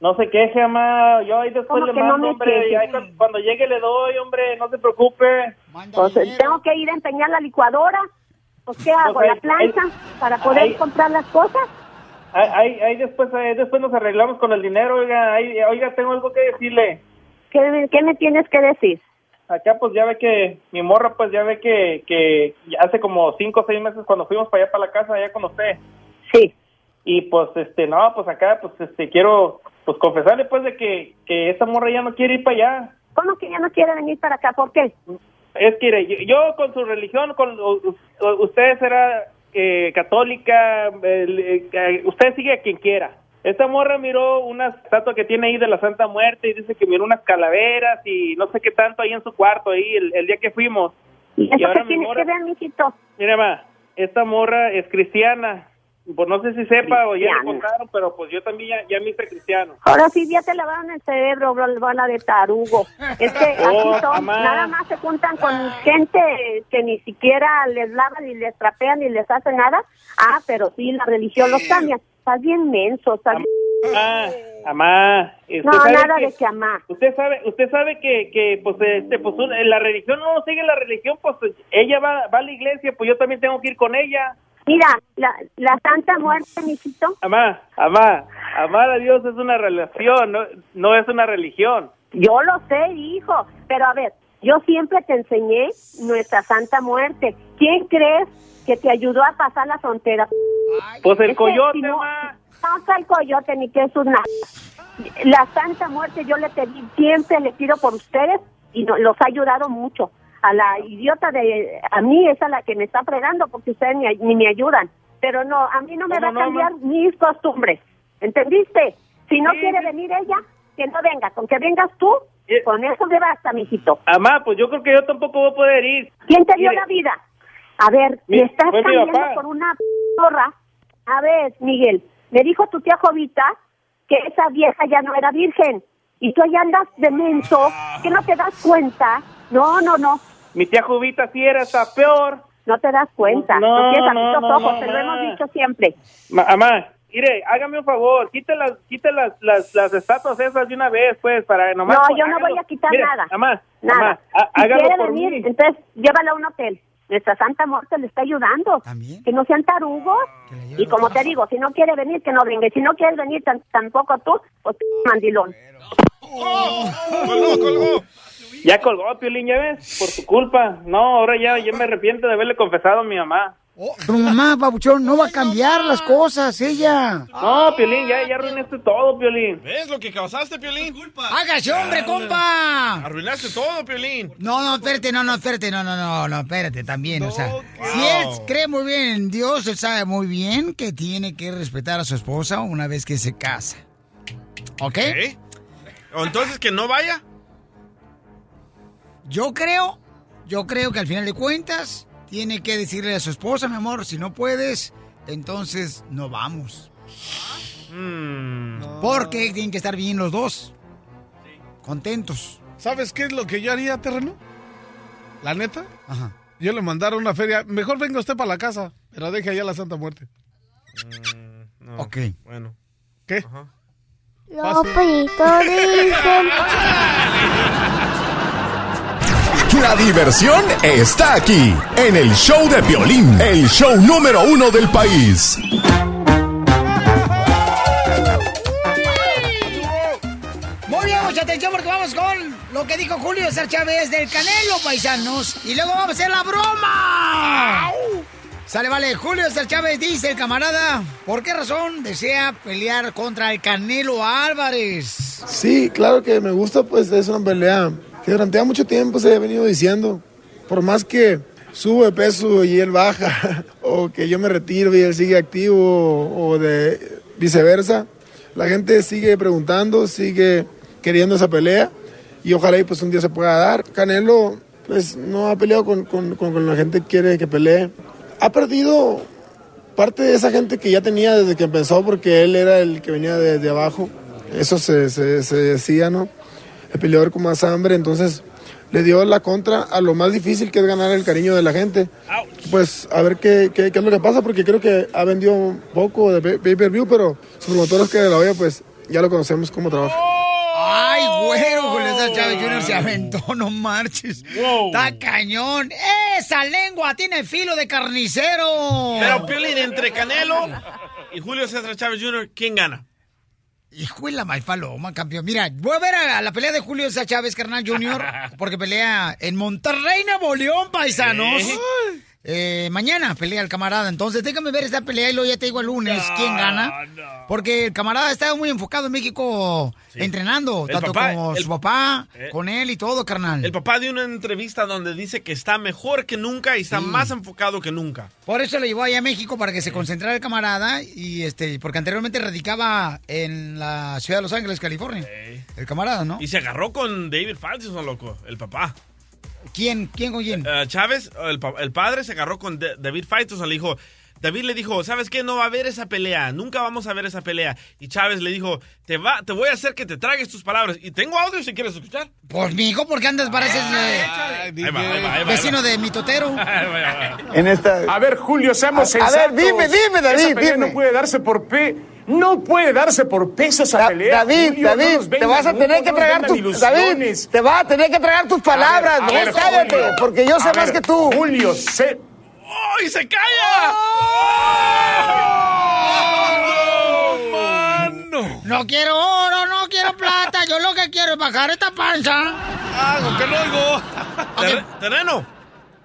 No se queje, mamá. Yo ahí después ¿Cómo le no mando, me hombre. Y ahí cuando llegue le doy, hombre. No se preocupe. Pues eh, tengo que ir a empeñar la licuadora. Pues, ¿qué hago? Pues, ¿La plancha? ahí- ¿Para poder ahí- comprar las cosas? Ahí, ahí, ahí después, ahí después nos arreglamos con el dinero, oiga. Ahí, oiga, tengo algo que decirle. ¿Qué, qué me tienes que decir? Acá pues ya ve que mi morra pues ya ve que, que hace como cinco o seis meses cuando fuimos para allá para la casa allá con usted. Sí. Y pues este, no, pues acá pues este quiero pues confesarle pues de que, que esa morra ya no quiere ir para allá. ¿Cómo que ya no quiere venir para acá? ¿Por qué? Es que yo, con su religión, con usted será eh, católica, eh, eh, usted sigue a quien quiera. Esta morra miró una estatua que tiene ahí de la Santa Muerte y dice que miró unas calaveras y no sé qué tanto ahí en su cuarto ahí el, el día que fuimos. ¿Y eso ahora mi morra- que ver, mijito? Mira, ma, esta morra es cristiana. Pues no sé si sepa o ya Cristiana. contaron, pero pues yo también ya, ya me hice cristiano. Ahora sí ya te lavaron el cerebro, bro, bola de tarugo. Es que Oh, aquí son, nada más se juntan con gente que ni siquiera les lava ni les trapea ni les hace nada. Ah, pero sí, la religión los cambia. Estás bien menso, estás bien- Ah, amá. usted No, sabe nada que- de que amá. Usted sabe, usted sabe que, que pues, este, pues, la religión no sigue la religión, pues ella va, va a la iglesia, pues yo también tengo que ir con ella. Mira, la, la Santa Muerte, mijito, Amá, amá, amar a Dios es una relación, no, no es una religión. yo lo sé, hijo, pero a ver, yo siempre te enseñé nuestra Santa Muerte. ¿Quién crees que te ayudó a pasar la frontera? Pues el Es coyote, si no, está el coyote ni que sus nada. La Santa Muerte yo le pedí, siempre le pido por ustedes y no- los ha ayudado mucho. A la idiota de, a mí es a la que me está fregando porque ustedes ni, ni me ayudan. Pero no, a mí no me ¿Cómo va a no, cambiar mis costumbres. ¿Entendiste? Si no Sí, quiere sí. venir ella, que no venga. Con que vengas tú, con eso me basta, mijito. Amá, pues yo creo que yo tampoco voy a poder ir. ¿Quién te dio Mire, la vida? A ver, Mi- me estás fue mi cambiando papá. por una zorra. A ver, Miguel, me dijo tu tía Jovita que esa vieja ya no era virgen. Y tú allá andas de menso, que no te das cuenta. No, no, no, Mi tía Jubita sí era hasta peor. no te das cuenta. No, No, tienes no, los no, ojos, no, te lo hemos dicho siempre. Ma- Amá, mire, hágame un favor, quite las, quite las, las, las estatuas esas de una vez, pues, para nomás. No, yo no hágalo. voy a quitar Mire, nada. Nada. amá, há- si hágalo quiere por venir, mí. entonces llévala a un hotel. Nuestra Santa Muerte le está ayudando. Que no sean tarugos. Y como te digo, si no quiere venir, que no venga. Y si no quieres venir tan- tampoco tú, pues mandilón. Colgó, colgó. Ya colgó, Piolín, ya ves, por tu culpa. No, ahora ya, ya me arrepiento de haberle confesado a mi mamá. Tu mamá, papuchón, no va a cambiar las cosas, ella. No, Piolín, ya, ya arruinaste todo, Piolín. ¿Ves lo que causaste, Piolín? ¡Hágase, hombre, compa! Arruinaste todo, Piolín. No, no, espérate, no, no, espérate, no, no, no, no, espérate también, o sea, si él cree muy bien en Dios, él sabe muy bien que tiene que respetar a su esposa una vez que se casa. ¿Ok? ¿O entonces que no vaya? Yo creo, yo creo que al final de cuentas tiene que decirle a su esposa, mi amor, si no puedes, entonces no vamos. Mm. Porque tienen que estar bien los dos. Contentos. ¿Sabes qué es lo que yo haría, terreno? La neta. Ajá. Yo le mandara una feria. Mejor venga usted para la casa, pero deje allá la Santa Muerte. Ok. Bueno. ¿Qué? Lopito dicen. La diversión está aquí, en el show de violín, el show número uno del país. Muy bien, mucha atención porque vamos con lo que dijo Julio César Chávez del Canelo, paisanos. Y luego vamos a hacer la broma. Sale, vale. Julio César Chávez dice el camarada, ¿por qué razón desea pelear contra el Canelo Álvarez? Sí, claro que me gusta, pues es una pelea que durante mucho tiempo se ha venido diciendo. Por más que sube peso y él baja, o que yo me retiro y él sigue activo, o de viceversa. La gente sigue preguntando, sigue queriendo esa pelea y ojalá y pues un día se pueda dar. Canelo pues no ha peleado con, con- con- la gente que quiere que pelee. Ha perdido parte de esa gente que ya tenía desde que empezó porque él era el que venía de, de abajo. Eso se- se decía, ¿no? El peleador con más hambre, entonces le dio la contra a lo más difícil que es ganar el cariño de la gente. Pues a ver qué, qué- qué es lo que pasa porque creo que ha vendido un poco de pay- pay-per-view, pero su promotor Oscar de la Hoya pues ya lo conocemos cómo trabaja. Ay, güero, Julio César Chávez Jr. se aventó, no marches. Está cañón. Esa lengua tiene filo de carnicero. Pero, Piolín, entre Canelo y Julio César Chávez Jr., ¿quién gana? Hijo de la malfaloma, campeón. Mira, voy a ver a la pelea de Julio César Chávez, carnal Jr., porque pelea en Monterrey, Nuevo León, paisanos. Eh, mañana pelea el camarada, entonces déjame ver esta pelea y luego ya te digo el lunes quién gana. Porque el camarada está muy enfocado en México entrenando, El tanto papá, como el- su papá, Eh. con él y todo, carnal. El papá dio una entrevista donde dice que está mejor que nunca y está más enfocado que nunca. Por eso lo llevó allá a México para que se concentrara el camarada y este, porque anteriormente radicaba en la ciudad de Los Ángeles, California. El camarada, ¿no? Y se agarró con David Faitelson, loco, el papá. ¿Quién? ¿Quién con quién? Eh, Chávez, el, el padre, se agarró con Da- David Faitelson. Le dijo, David le dijo, ¿sabes qué? No va a haber esa pelea. Nunca vamos a ver esa pelea. Y Chávez le dijo, te, va, te voy a hacer que te tragues tus palabras. Y tengo audio si quieres escuchar. Pues, mi hijo, porque andas, pareces eh, va. vecino de mi totero. En esta... A ver, Julio, seamos A- a ver, dime, dime, David, Esa pelea dime. no puede darse por pe... No puede darse por peso esa pelea. David, Julio, David, te vas a tener que tragar tus David, ilusiones. te vas a tener que tragar tus palabras, A no ver, a ver, cállate, Julio. porque yo sé A más que tú. Julio, sé... ¡Ay, se calla! No quiero oro, no quiero plata. Yo lo que quiero es bajar esta panza. Hago que no oigo. Ter- Terreno.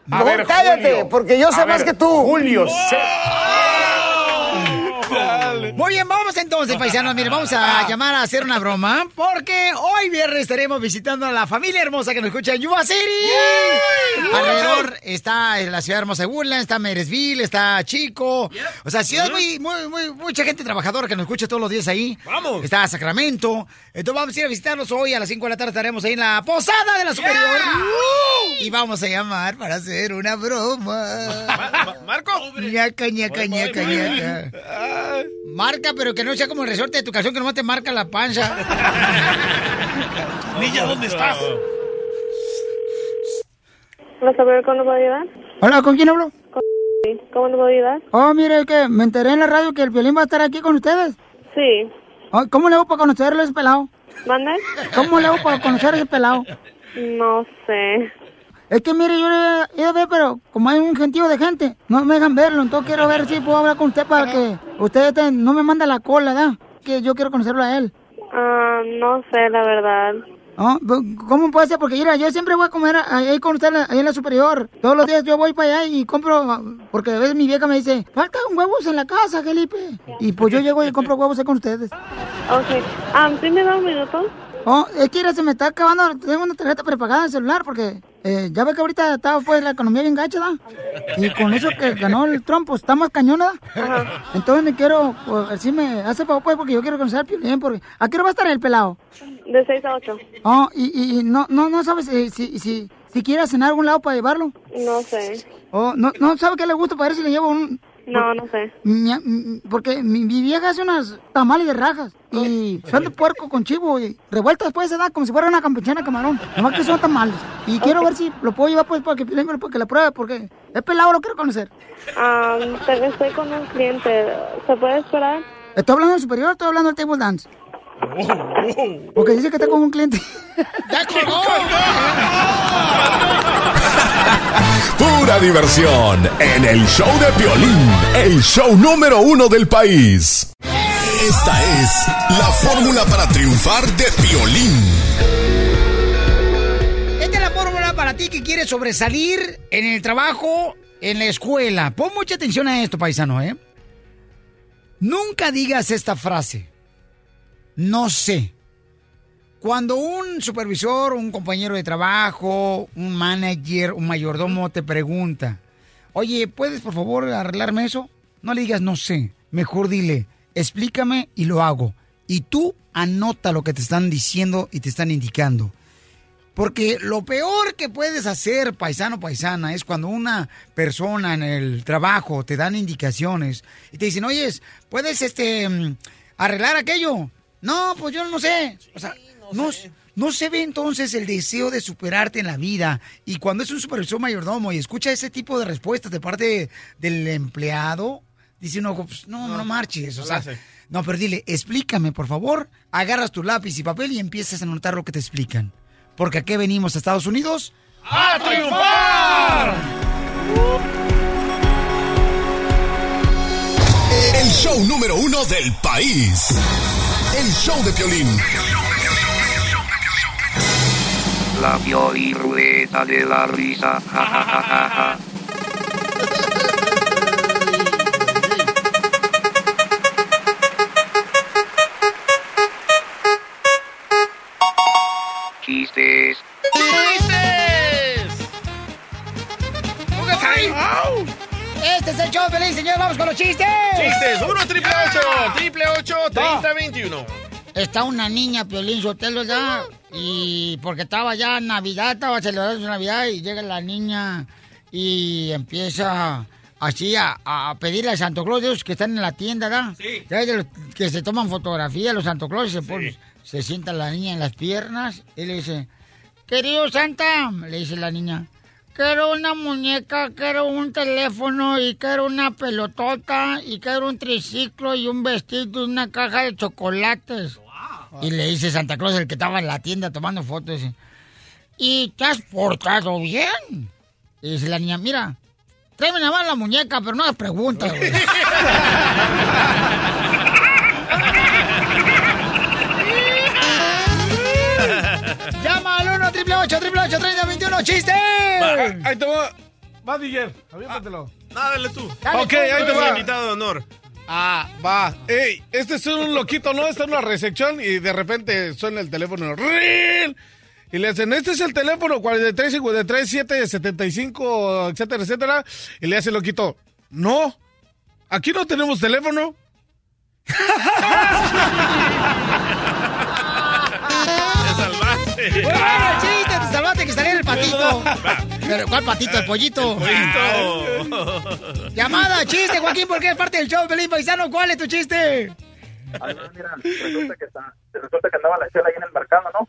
No, cállate, porque yo sé A más ver, que tú. Julio, Muy bien, vamos entonces, paisanos. Mire, vamos a llamar a hacer una broma. Porque hoy viernes estaremos visitando a la familia hermosa que nos escucha en Yuba City. Alrededor está la ciudad hermosa de Woodland, está Meresville, está Chico. O sea, ciudad muy, muy, muy, mucha gente trabajadora que nos escucha todos los días ahí. Vamos. Está Sacramento. Entonces vamos a ir a visitarlos hoy a las 5 de la tarde. Estaremos ahí en la posada de la superior. Y vamos a llamar para hacer una broma. ¿Marco? ñaca, ñaca, ñaca, ñaca. Marca, pero que no sea como el resorte de tu canción que nomás te marca la panza. Niña, ¿dónde estás? ¿No saber cómo puedo ayudar? Hola, ¿con quién hablo? ¿Cómo le puedo ayudar? Oh, mire, que me enteré en la radio que el violín va a estar aquí con ustedes. Sí. Oh, ¿Cómo le hago para conocerlo ese pelado? ¿Mande? ¿Cómo le hago para conocer a ese pelado? No sé. Es que mire, yo le ido a ver, pero como hay un gentío de gente, no me dejan verlo. Entonces quiero ver si puedo hablar con usted para que usted no me manda la cola, ¿verdad? Que yo quiero conocerlo a él. Ah, no sé, la verdad. Oh, ¿Cómo puede ser? Porque mira, yo siempre voy a comer ahí con usted, ahí en la superior. Todos los días yo voy para allá y compro, porque a veces mi vieja me dice, faltan huevos en la casa, Felipe. Y pues yo llego y compro huevos ahí con ustedes. Ok. Ah, ¿sí me da un minuto? Oh, es que mira, se me está acabando, tengo una tarjeta prepagada en el celular porque eh, ya ve que ahorita está pues la economía bien gacha, ¿da? Y con eso que ganó el Trump, pues está más cañona. Entonces me quiero, pues, si me hace favor pues porque yo quiero conocer Piolín, porque ¿a qué hora va a estar el pelado? De 6 a 8. Oh, y, y, y no, no, no sabes si, si, si, si quiere cenar a algún lado para llevarlo. No sé. Oh, no, no sabe qué le gusta para ver si le llevo un... No, no sé. Mi- porque mi, mi vieja hace unas tamales de rajas y son de puerco con chivo y revueltas pues se da como si fuera una campechana camarón. Nomás que son tamales. Y quiero ver si lo puedo llevar pues para que, para que la pruebe porque es pelado, lo quiero conocer. Ah, te- estoy con un cliente. ¿Se puede esperar? ¿Estoy hablando del superior o estoy hablando del table dance? Porque dice que está con un cliente. ¡Ya colgó! Diversión en el show de Piolín, el show número uno del país. Esta es la fórmula para triunfar de Piolín. Esta es la fórmula para ti que quieres sobresalir en el trabajo, en la escuela. Pon mucha atención a esto, paisano, ¿eh? Nunca digas esta frase. No sé. Cuando un supervisor, un compañero de trabajo, un manager, un mayordomo te pregunta, oye, ¿puedes por favor arreglarme eso? No le digas no sé. Mejor dile, explícame y lo hago. Y tú anota lo que te están diciendo y te están indicando. Porque lo peor que puedes hacer, paisano, paisana, es cuando una persona en el trabajo te dan indicaciones y te dicen, oye, ¿puedes este mm, arreglar aquello? No, pues yo no sé. O sea, no, no se ve entonces el deseo de superarte en la vida. Y cuando es un supervisor mayordomo y escucha ese tipo de respuestas de parte del empleado, dice uno, pues, no, no, marches. O no sea, no, pero dile, explícame, por favor. Agarras tu lápiz y papel y empiezas a anotar lo que te explican. Porque aquí venimos a Estados Unidos. ¡A triunfar! El show número uno del país. El show de Piolín. La Pioli Ruleta de la Risa. Ja, ja, ja, ja, ja. Chistes. ¡Chistes! Este es el show feliz, señor. Vamos con los chistes. Chistes, 1 triple 8, triple 8, 30 21. Está una niña, Piolín Sotelo, ya, y porque estaba ya Navidad, estaba celebrando su Navidad, y llega la niña y empieza así a, a pedirle a Santo Claus, de esos que están en la tienda, los que se toman fotografía, los Santo Claus, y se, pone- se sienta la niña en las piernas, y le dice, querido Santa, le dice la niña, quiero una muñeca, quiero un teléfono, y quiero una pelotota, y quiero un triciclo, y un vestido, y una caja de chocolates. Y le dice Santa Claus, el que estaba en la tienda tomando fotos, dice, ¿y te has portado bien? Y dice la niña, mira, tráeme nada más la muñeca, pero no las preguntas, güey. Llama al 1 888 3021 chiste. Ahí te va. Va, DJ. Aviéntatelo. No, dale tú. Dale Ok, tú, ahí te va. invitado de honor. Ah, va. Ey, este es un loquito, ¿no? Está en una recepción y de repente suena el teléfono. ¡Rin! Y le hacen, este es el teléfono 43 53 7 75, etcétera, etcétera. Y le hace el loquito, no, aquí no tenemos teléfono. Te salvaste. Bueno, chiste, te salvaste que saliera el patito. Pero, ¿cuál patito? El pollito. Llamada, chiste, Joaquín, porque es parte del show, Felipe Paisano. ¿Cuál es tu chiste? Ay, no, mira, resulta que, está, resulta que andaba la chela ahí en el mercado, ¿no?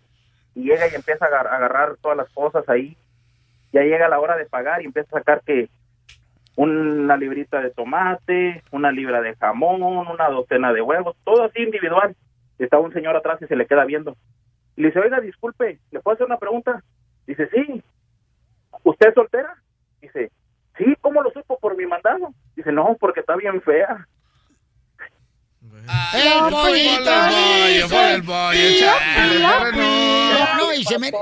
Y llega y empieza a agar- a agarrar todas las cosas ahí. Ya llega la hora de pagar y empieza a sacar que una librita de tomate, una libra de jamón, una docena de huevos, todo así individual. Estaba un señor atrás y se le queda viendo. Y le dice, oiga, disculpe, ¿le puedo hacer una pregunta? Dice, sí. ¿Usted es soltera? Dice, sí, ¿cómo lo supo? ¿Por mi mandado? Dice, no, porque está bien fea. El Ponle el chale, pío, bueno. pío. No, y se me...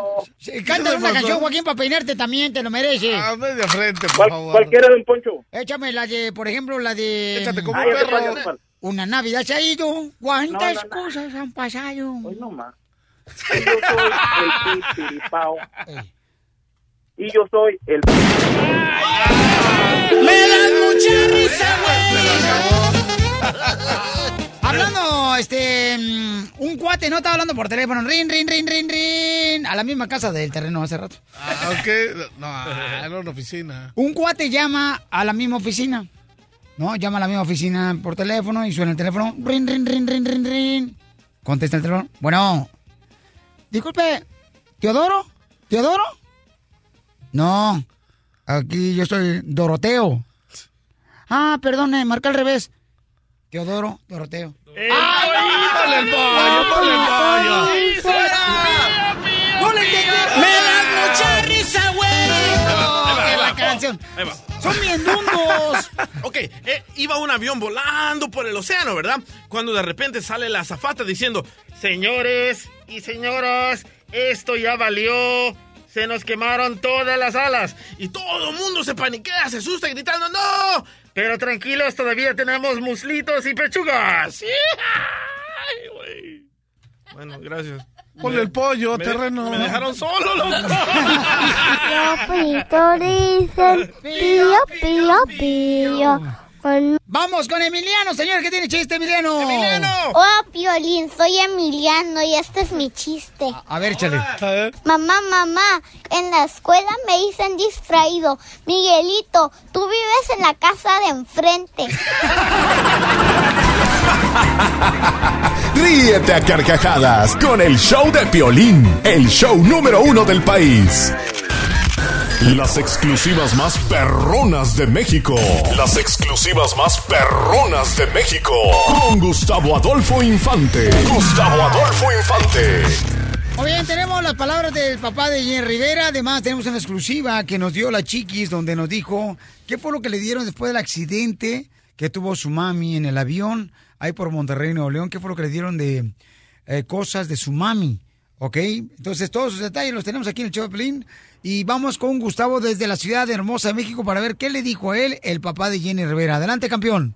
Canta una canción, Joaquín, para peinarte también, te lo mereces. Ah, de frente, por ¿Cuál, favor. cuál quiere, don Poncho? Échame la de, por ejemplo, la de... Échate como Ay, un ya sé perro. Una Navidad se ha ido, ¿cuántas No, no, no. cosas han pasado? Hoy no más. Y yo soy el pipiripao. Y yo soy el... ¡Me dan mucha risa, güey! Hablando, este, mm, un cuate, no estaba hablando por teléfono, rin, rin, rin, rin, rin, a la misma casa del terreno hace rato. Ah, ok. No, ah, era una oficina. Un cuate llama a la misma oficina, ¿no? Llama a la misma oficina por teléfono y suena el teléfono, rin, rin, rin, rin, rin, rin. Contesta el teléfono, bueno, disculpe, ¿Teodoro? ¿Teodoro? No, aquí yo soy Doroteo. Ah, perdone, marca al revés. Teodoro, Doroteo. ¡Ponle el pollo, ponle el pollo! ¡No le entendí! ¡Me da mucha risa, güey! La canción. ¡Son bien dundos! Ok, eh, iba un avión volando por el océano, ¿verdad? Cuando de repente sale la azafata diciendo, señores y señoras, esto ya valió. Se nos quemaron todas las alas. Y todo el mundo se paniquea, se asusta gritando, ¡No! Pero tranquilos, todavía tenemos muslitos y pechugas. Ay, güey. Bueno, gracias. Ponle el pollo, Me- terreno. Me dejaron solo, loco. Los pitos dicen pío, pío, pío. Vamos con Emiliano, señor, que tiene chiste, Emiliano. Emiliano. Hola, Piolín, soy Emiliano y este es mi chiste. A ver, échale. Mamá, mamá, en la escuela me dicen distraído. Miguelito, tú vives en la casa de enfrente. Ríete a carcajadas con el show de Piolín, el show número uno del país. Las exclusivas más perronas de México. Las exclusivas más perronas de México. Con Gustavo Adolfo Infante. Gustavo Adolfo Infante. Muy bien, tenemos las palabras del papá de Jenny Rivera. Además, tenemos una exclusiva que nos dio la Chiquis, donde nos dijo qué fue lo que le dieron después del accidente que tuvo su mami en el avión, ahí por Monterrey, Nuevo León. ¿Qué fue lo que le dieron de eh, cosas de su mami? ¿Ok? Entonces, todos esos detalles los tenemos aquí en el show de Pelín. Y vamos con Gustavo desde la ciudad de Hermosa, México, para ver qué le dijo a él, el papá de Jenny Rivera. Adelante, campeón.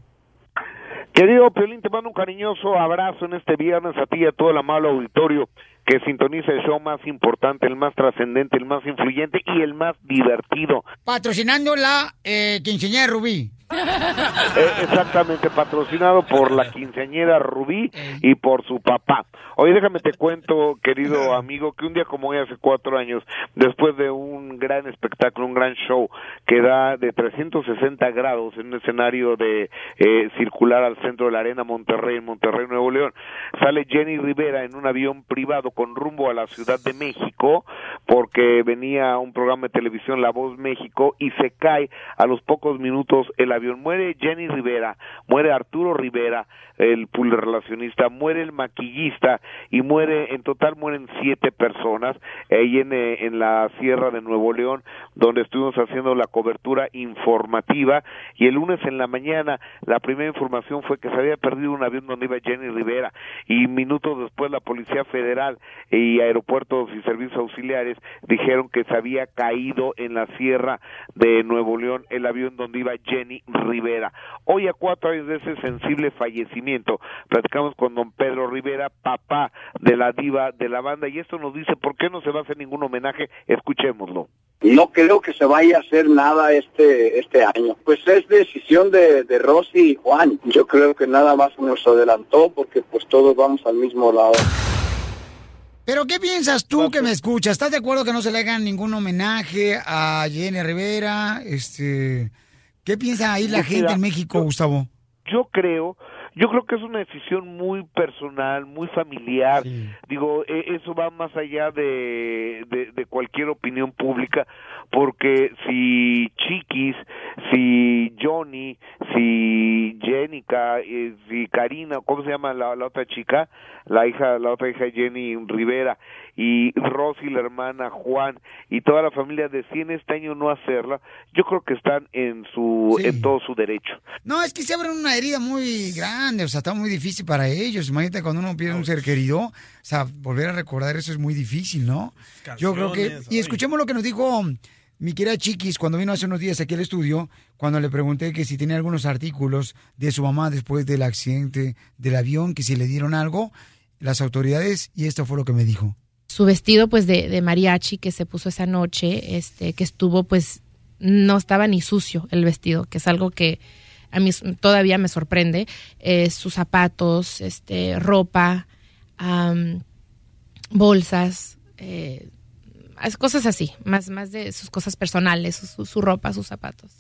Querido Piolín, te mando un cariñoso abrazo en este viernes a ti y a todo el amable auditorio que sintoniza el show más importante, el más trascendente, el más influyente y el más divertido. Patrocinando la eh, quinceañera Rubí. Eh, exactamente, patrocinado por la quinceañera Rubí y por su papá. Oye, déjame te cuento, querido amigo, que un día como hoy, hace cuatro años, después de un gran espectáculo, un gran show que da de 360 grados en un escenario de eh, circular al centro de la Arena Monterrey, en Monterrey, Nuevo León, sale Jenny Rivera en un avión privado con rumbo a la Ciudad de México, porque venía un programa de televisión, La Voz México, y se cae a los pocos minutos el avión. Muere Jenny Rivera, muere Arturo Rivera, el relacionista, muere el maquillista y muere, en total mueren siete personas ahí en, eh, en la Sierra de Nuevo León, donde estuvimos haciendo la cobertura informativa. Y el lunes en la mañana la primera información fue que se había perdido un avión donde iba Jenny Rivera y minutos después la Policía Federal y aeropuertos y servicios auxiliares dijeron que se había caído en la Sierra de Nuevo León el avión donde iba Jenny Rivera. Hoy a cuatro años de ese sensible fallecimiento, platicamos con don Pedro Rivera, papá de la diva de la banda, y esto nos dice por qué no se va a hacer ningún homenaje, escuchémoslo. No creo que se vaya a hacer nada este este año. Pues es decisión de, de Rosy y Juan. Yo creo que nada más nos adelantó porque pues todos vamos al mismo lado. Pero ¿qué piensas tú que me escuchas? ¿Estás de acuerdo que no se le haga ningún homenaje a Jenny Rivera? Este, ¿Qué piensa ahí la Pues gente en México, Gustavo? yo creo yo creo que es una decisión muy personal, muy familiar. Digo, e- eso va más allá de, de, de cualquier opinión pública, porque si Chiquis, si Johnny, si Jenica, eh, si Karina, ¿cómo se llama la, la otra chica? La hija, la otra hija Jenny Rivera, y Rosy, la hermana Juan, y toda la familia deciden este año no hacerla, yo creo que están en su, en todo su derecho. No, es que se abre una herida muy grande, o sea, está muy difícil para ellos. Imagínate cuando uno pierde un ser querido, o sea, volver a recordar eso es muy difícil, ¿no? Yo creo que... Y escuchemos lo que nos dijo mi querida Chiquis cuando vino hace unos días aquí al estudio, cuando le pregunté que si tenía algunos artículos de su mamá después del accidente del avión, que si le dieron algo, las autoridades, y esto fue lo que me dijo. su vestido pues de, mariachi que se puso esa noche, este, que estuvo pues no estaba ni sucio el vestido, que es algo que a mí todavía me sorprende, eh, sus zapatos, este, ropa, bolsas, eh, cosas así, más, más de sus cosas personales, su, su ropa, sus zapatos.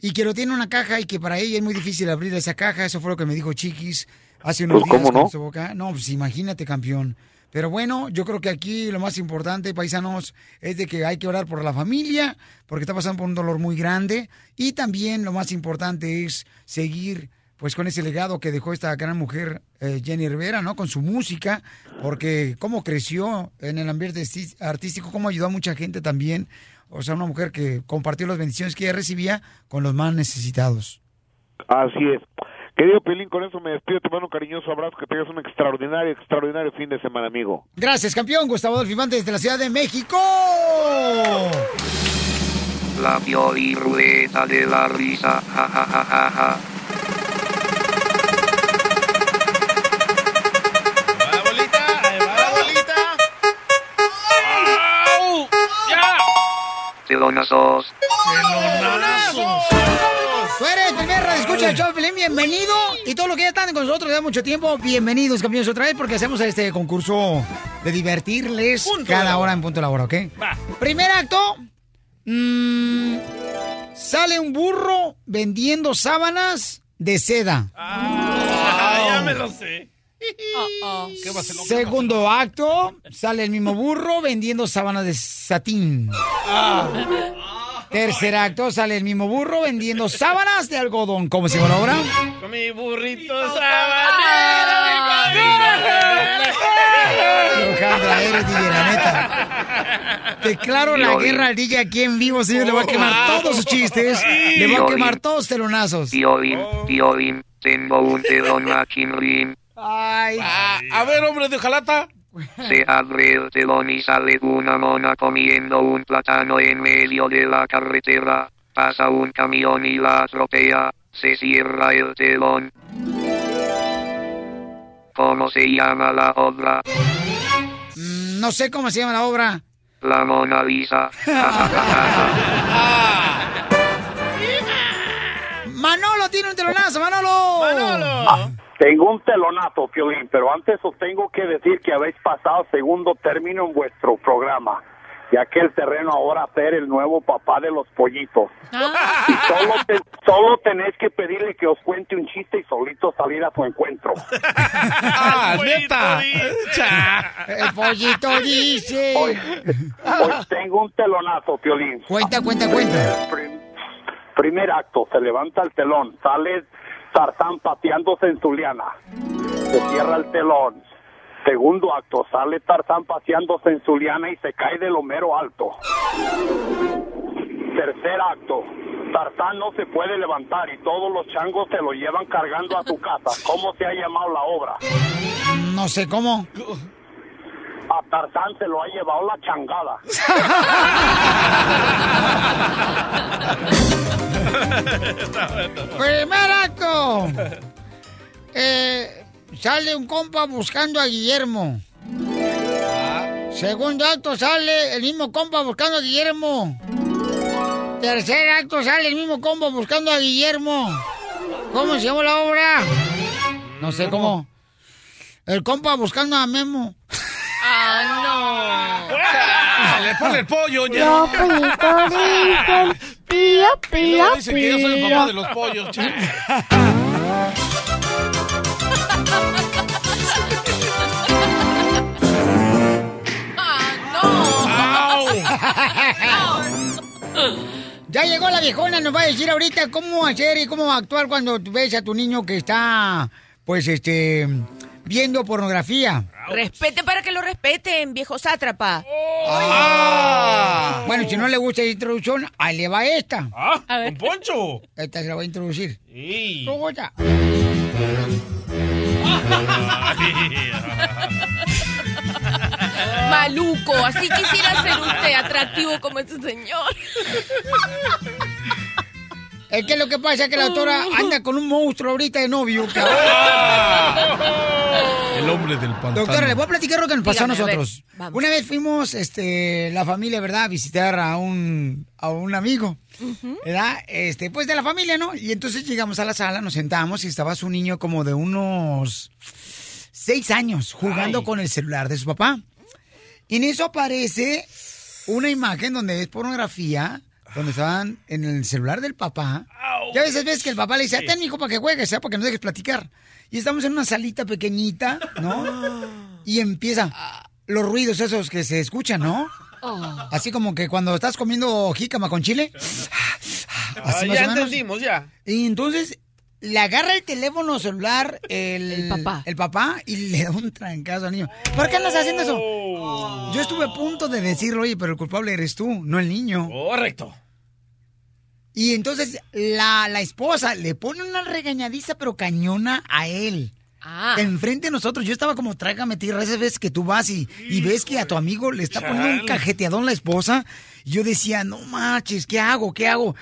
Y que lo tiene en una caja y que para ella es muy difícil abrir esa caja. Eso fue lo que me dijo Chiquis hace unos Pues, días. ¿cómo no? estuvo acá. No, pues imagínate, campeón. Pero bueno, yo creo que aquí lo más importante, paisanos, es de que hay que orar por la familia, porque está pasando por un dolor muy grande. Y también lo más importante es seguir pues con ese legado que dejó esta gran mujer eh, Jenny Rivera, ¿no? Con su música, porque cómo creció en el ambiente artístico, cómo ayudó a mucha gente también. O sea, una mujer que compartió las bendiciones que ella recibía con los más necesitados. Así es. Querido Pelín, con eso me despido, te mando un cariñoso abrazo, que tengas un extraordinario, extraordinario fin de semana, amigo. Gracias, campeón. Gustavo Adolfo desde la Ciudad de México. La ruleta de la risa. Ja, ja, ja, ja, ja. Celonazos. Tú eres el primer radio escucha del show de Pelín, bienvenido. Y todos los que ya están con nosotros de mucho tiempo, bienvenidos, campeones, otra vez, porque hacemos este concurso de divertirles Punto de cada la hora en punto de la hora, ¿ok? Va. Primer acto. mm, sale un burro vendiendo sábanas de seda. Ah, ya me lo sé. ¿Qué va a ser? Segundo acto, sale el mismo burro vendiendo sábanas de satín. Tercer acto, sale el mismo burro vendiendo sábanas de algodón. ¿Cómo se llama la obra? Con mi burrito sabanero. Alejandra, eres DJ, la neta. Declaro la guerra al DJ aquí en vivo, señor. Le voy a quemar todos sus chistes. Le voy a quemar todos sus telonazos. Piolín, Piolín, tengo un telón aquí en Rin. Ay. Ah, a ver, hombre de Jalata. Se abre el telón y sale una mona comiendo un plátano en medio de la carretera. Pasa un camión y la atropella. Se cierra el telón. ¿Cómo se llama la obra? Mm, No sé cómo se llama la obra. La Mona Lisa. Manolo tiene un telonazo, Manolo. Manolo. Tengo un telonazo, Piolín, pero antes os tengo que decir que habéis pasado segundo término en vuestro programa, ya que el terreno ahora ser el nuevo papá de los pollitos. Y solo, te- solo tenéis que pedirle que os cuente un chiste y solito salir a su encuentro. Ah, neta. El pollito dice. Hoy, hoy tengo un telonazo, Piolín. Cuenta, cuenta, cuenta. Prim- primer acto, se levanta el telón, sale Tarzán pateándose en su liana. Se cierra el telón. Segundo acto, sale Tarzán paseándose en su liana y se cae de lo mero alto. Tercer acto, Tarzán no se puede levantar y todos los changos se lo llevan cargando a su casa. ¿Cómo se ha llamado la obra? No sé cómo. A Tarzán se lo ha llevado la changada. Primer acto. Eh, sale un compa buscando a Guillermo. Segundo acto sale el mismo compa buscando a Guillermo. Tercer acto sale el mismo compa buscando a Guillermo. ¿Cómo se llama la obra? No sé cómo. El compa buscando a Memo. Ah, Ah, Le pone el pollo ya. Los pollitos dicen pío, pío, luego dice que yo soy el papá de pío. los pollos. che. Ya llegó la viejona, nos va a decir ahorita cómo hacer y cómo actuar cuando ves a tu niño que está, pues, este, viendo pornografía. Respete para que lo respeten, viejo sátrapa. Ah. Bueno, si no le gusta la introducción, ahí le va esta. Ah, un poncho. Esta se la voy a introducir. Sí. ¿Cómo está? Maluco, así quisiera ser usted atractivo como este señor. Es que lo que pasa es que la doctora anda con un monstruo ahorita de novio. cabrón. El hombre del pantano. Doctora, le voy a platicar lo que nos pasó Dígame, a a ver, nosotros. Una vez fuimos, este, la familia, ¿verdad?, a visitar a un, a un amigo, ¿verdad? Este, pues de la familia, ¿no? Y entonces llegamos a la sala, nos sentamos y estaba su niño como de unos seis años jugando con el celular de su papá. Y en eso aparece una imagen donde es pornografía, donde estaban en el celular del papá. Y a veces ves que el papá le dice, ten hijo para que juegues, ¿eh? para que no dejes platicar. Y estamos en una salita pequeñita, ¿no? Y empieza los ruidos esos que se escuchan, ¿no? Así como que cuando estás comiendo jícama con chile. Ah, Así ya o menos. entendimos, ya. Y entonces le agarra el teléfono celular el, papá. el papá y le da un trancazo al niño. ¿Por qué andas haciendo eso? Yo estuve a punto de decirlo, oye, pero el culpable eres tú, no el niño. Correcto. Y entonces la, la esposa le pone una regañadiza pero cañona a él. Ah. Enfrente de nosotros, yo estaba como trágame tierra esas veces que tú vas y, y ves que a tu amigo le está poniendo un cajeteadón la esposa. Y yo decía, no manches, ¿qué hago? ¿Qué hago?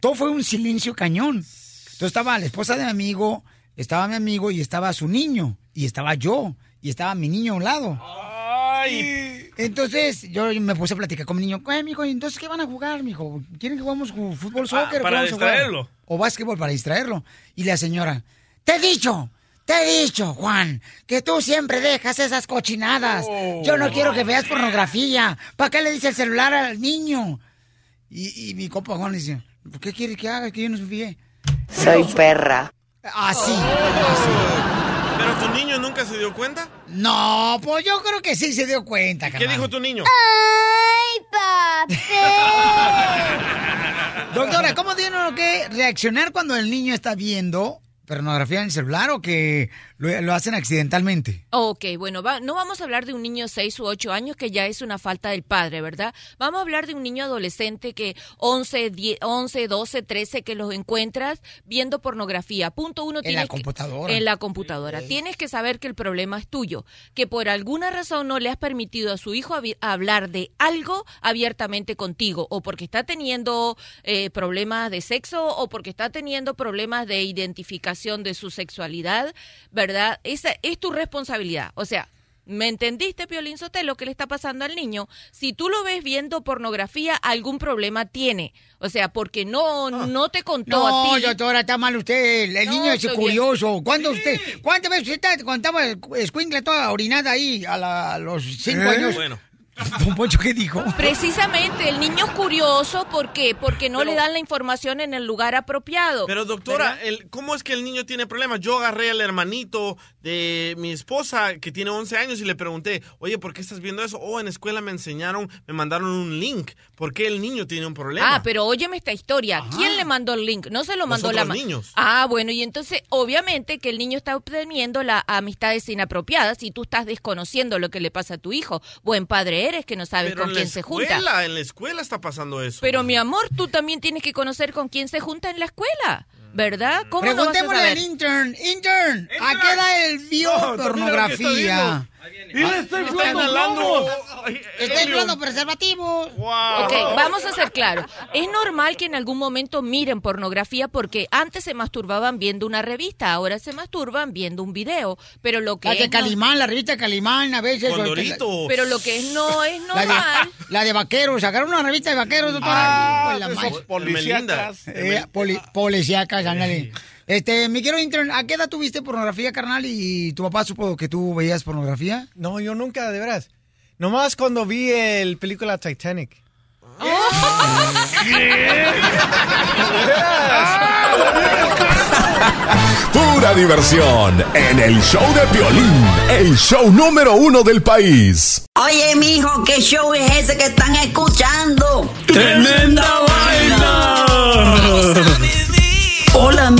Todo fue un silencio cañón. Entonces estaba la esposa de mi amigo, estaba mi amigo y estaba su niño. Y estaba yo. Y estaba mi niño a un lado. Ay. Entonces, yo me puse a platicar con mi niño. Ay, mijo, ¿y entonces qué van a jugar, mijo? ¿Quieren que jugamos ju- fútbol, soccer? o Ah, para distraerlo. O básquetbol para distraerlo. Y la señora, te he dicho, te he dicho, Juan, que tú siempre dejas esas cochinadas. Yo no quiero que veas pornografía. ¿Para qué le dice el celular al niño? Y, y mi compa Juan le dice, ¿por qué quiere que haga que yo no se fije? Soy perra. Así, así. ¿Pero tu niño nunca se dio cuenta? No, pues yo creo que sí se dio cuenta, ¿Qué dijo tu niño? ¡Ay, Doctora, ¿cómo tiene uno que reaccionar cuando el niño está viendo pornografía en el celular o que lo, lo hacen accidentalmente? Ok, bueno, va- no vamos a hablar de un niño 6 u 8 años que ya es una falta del padre, ¿verdad? Vamos a hablar de un niño adolescente que 11, 10, 11 12, 13 que los encuentras viendo pornografía. Punto uno, En la que- computadora. en la computadora. Tienes que saber que el problema es tuyo, que por alguna razón no le has permitido a su hijo hablar de algo abiertamente contigo, o porque está teniendo eh, problemas de sexo, o porque está teniendo problemas de identificación de su sexualidad, ¿verdad? Esa es tu responsabilidad. O sea, ¿me entendiste, Piolín Sotelo, qué le está pasando al niño? Si tú lo ves viendo pornografía, algún problema tiene. O sea, porque no, no te contó a No, ti. doctora, está mal usted. El, No, niño es curioso. ¿Cuándo usted, ¿Cuántas veces usted estaba escuincla toda orinada ahí a, la- a los cinco ¿Eh? años? Bueno. Don Poncho, ¿qué dijo? Precisamente, el niño es curioso, ¿por qué? Porque no le dan la información en el lugar apropiado. Pero doctora, el, ¿cómo es que el niño tiene problemas? Yo agarré al hermanito de mi esposa que tiene 11 años y le pregunté, oye, ¿por qué estás viendo eso? Oh, en la escuela me enseñaron, me mandaron un link. ¿Por qué el niño tiene un problema? Ah, pero óyeme esta historia. ¿Quién le mandó el link? No se lo mandó la otros ma- niños. Ah, bueno, y entonces obviamente que el niño está obteniendo las amistades inapropiadas y tú estás desconociendo lo que le pasa a tu hijo. Buen padre eres que no sabes Pero con quién se junta. escuela, en la escuela está pasando eso. Pero mi amor, tú también tienes que conocer con quién se junta en la escuela, ¿verdad? ¿Cómo no vas a Preguntémosle saber? al intern. Intern, ¿a qué edad él vio No, pornografía? Mira, está inflando. Está inflando preservativos. Ok, vamos a ser claros. Es normal que en algún momento miren pornografía porque antes se masturbaban viendo una revista, ahora se masturban viendo un video. Pero lo que La de es no- Calimán, la revista Calimán, a veces. Condorito. pero lo que es no es La de, normal. la de vaqueros, sacaron una revista de vaqueros, doctora. Ah, la esos policíacas. Eh, poli- policíacas, ándale. Este, mi quiero intern, ¿a qué edad tuviste pornografía, carnal? ¿Y tu papá supo que tú veías pornografía? No, yo nunca, de veras. Nomás cuando vi el película Titanic. Pura diversión en el show de Piolín, el show número uno del país. Oye, mijo, ¿qué show es ese que están escuchando? ¡Tremenda vaina! Hola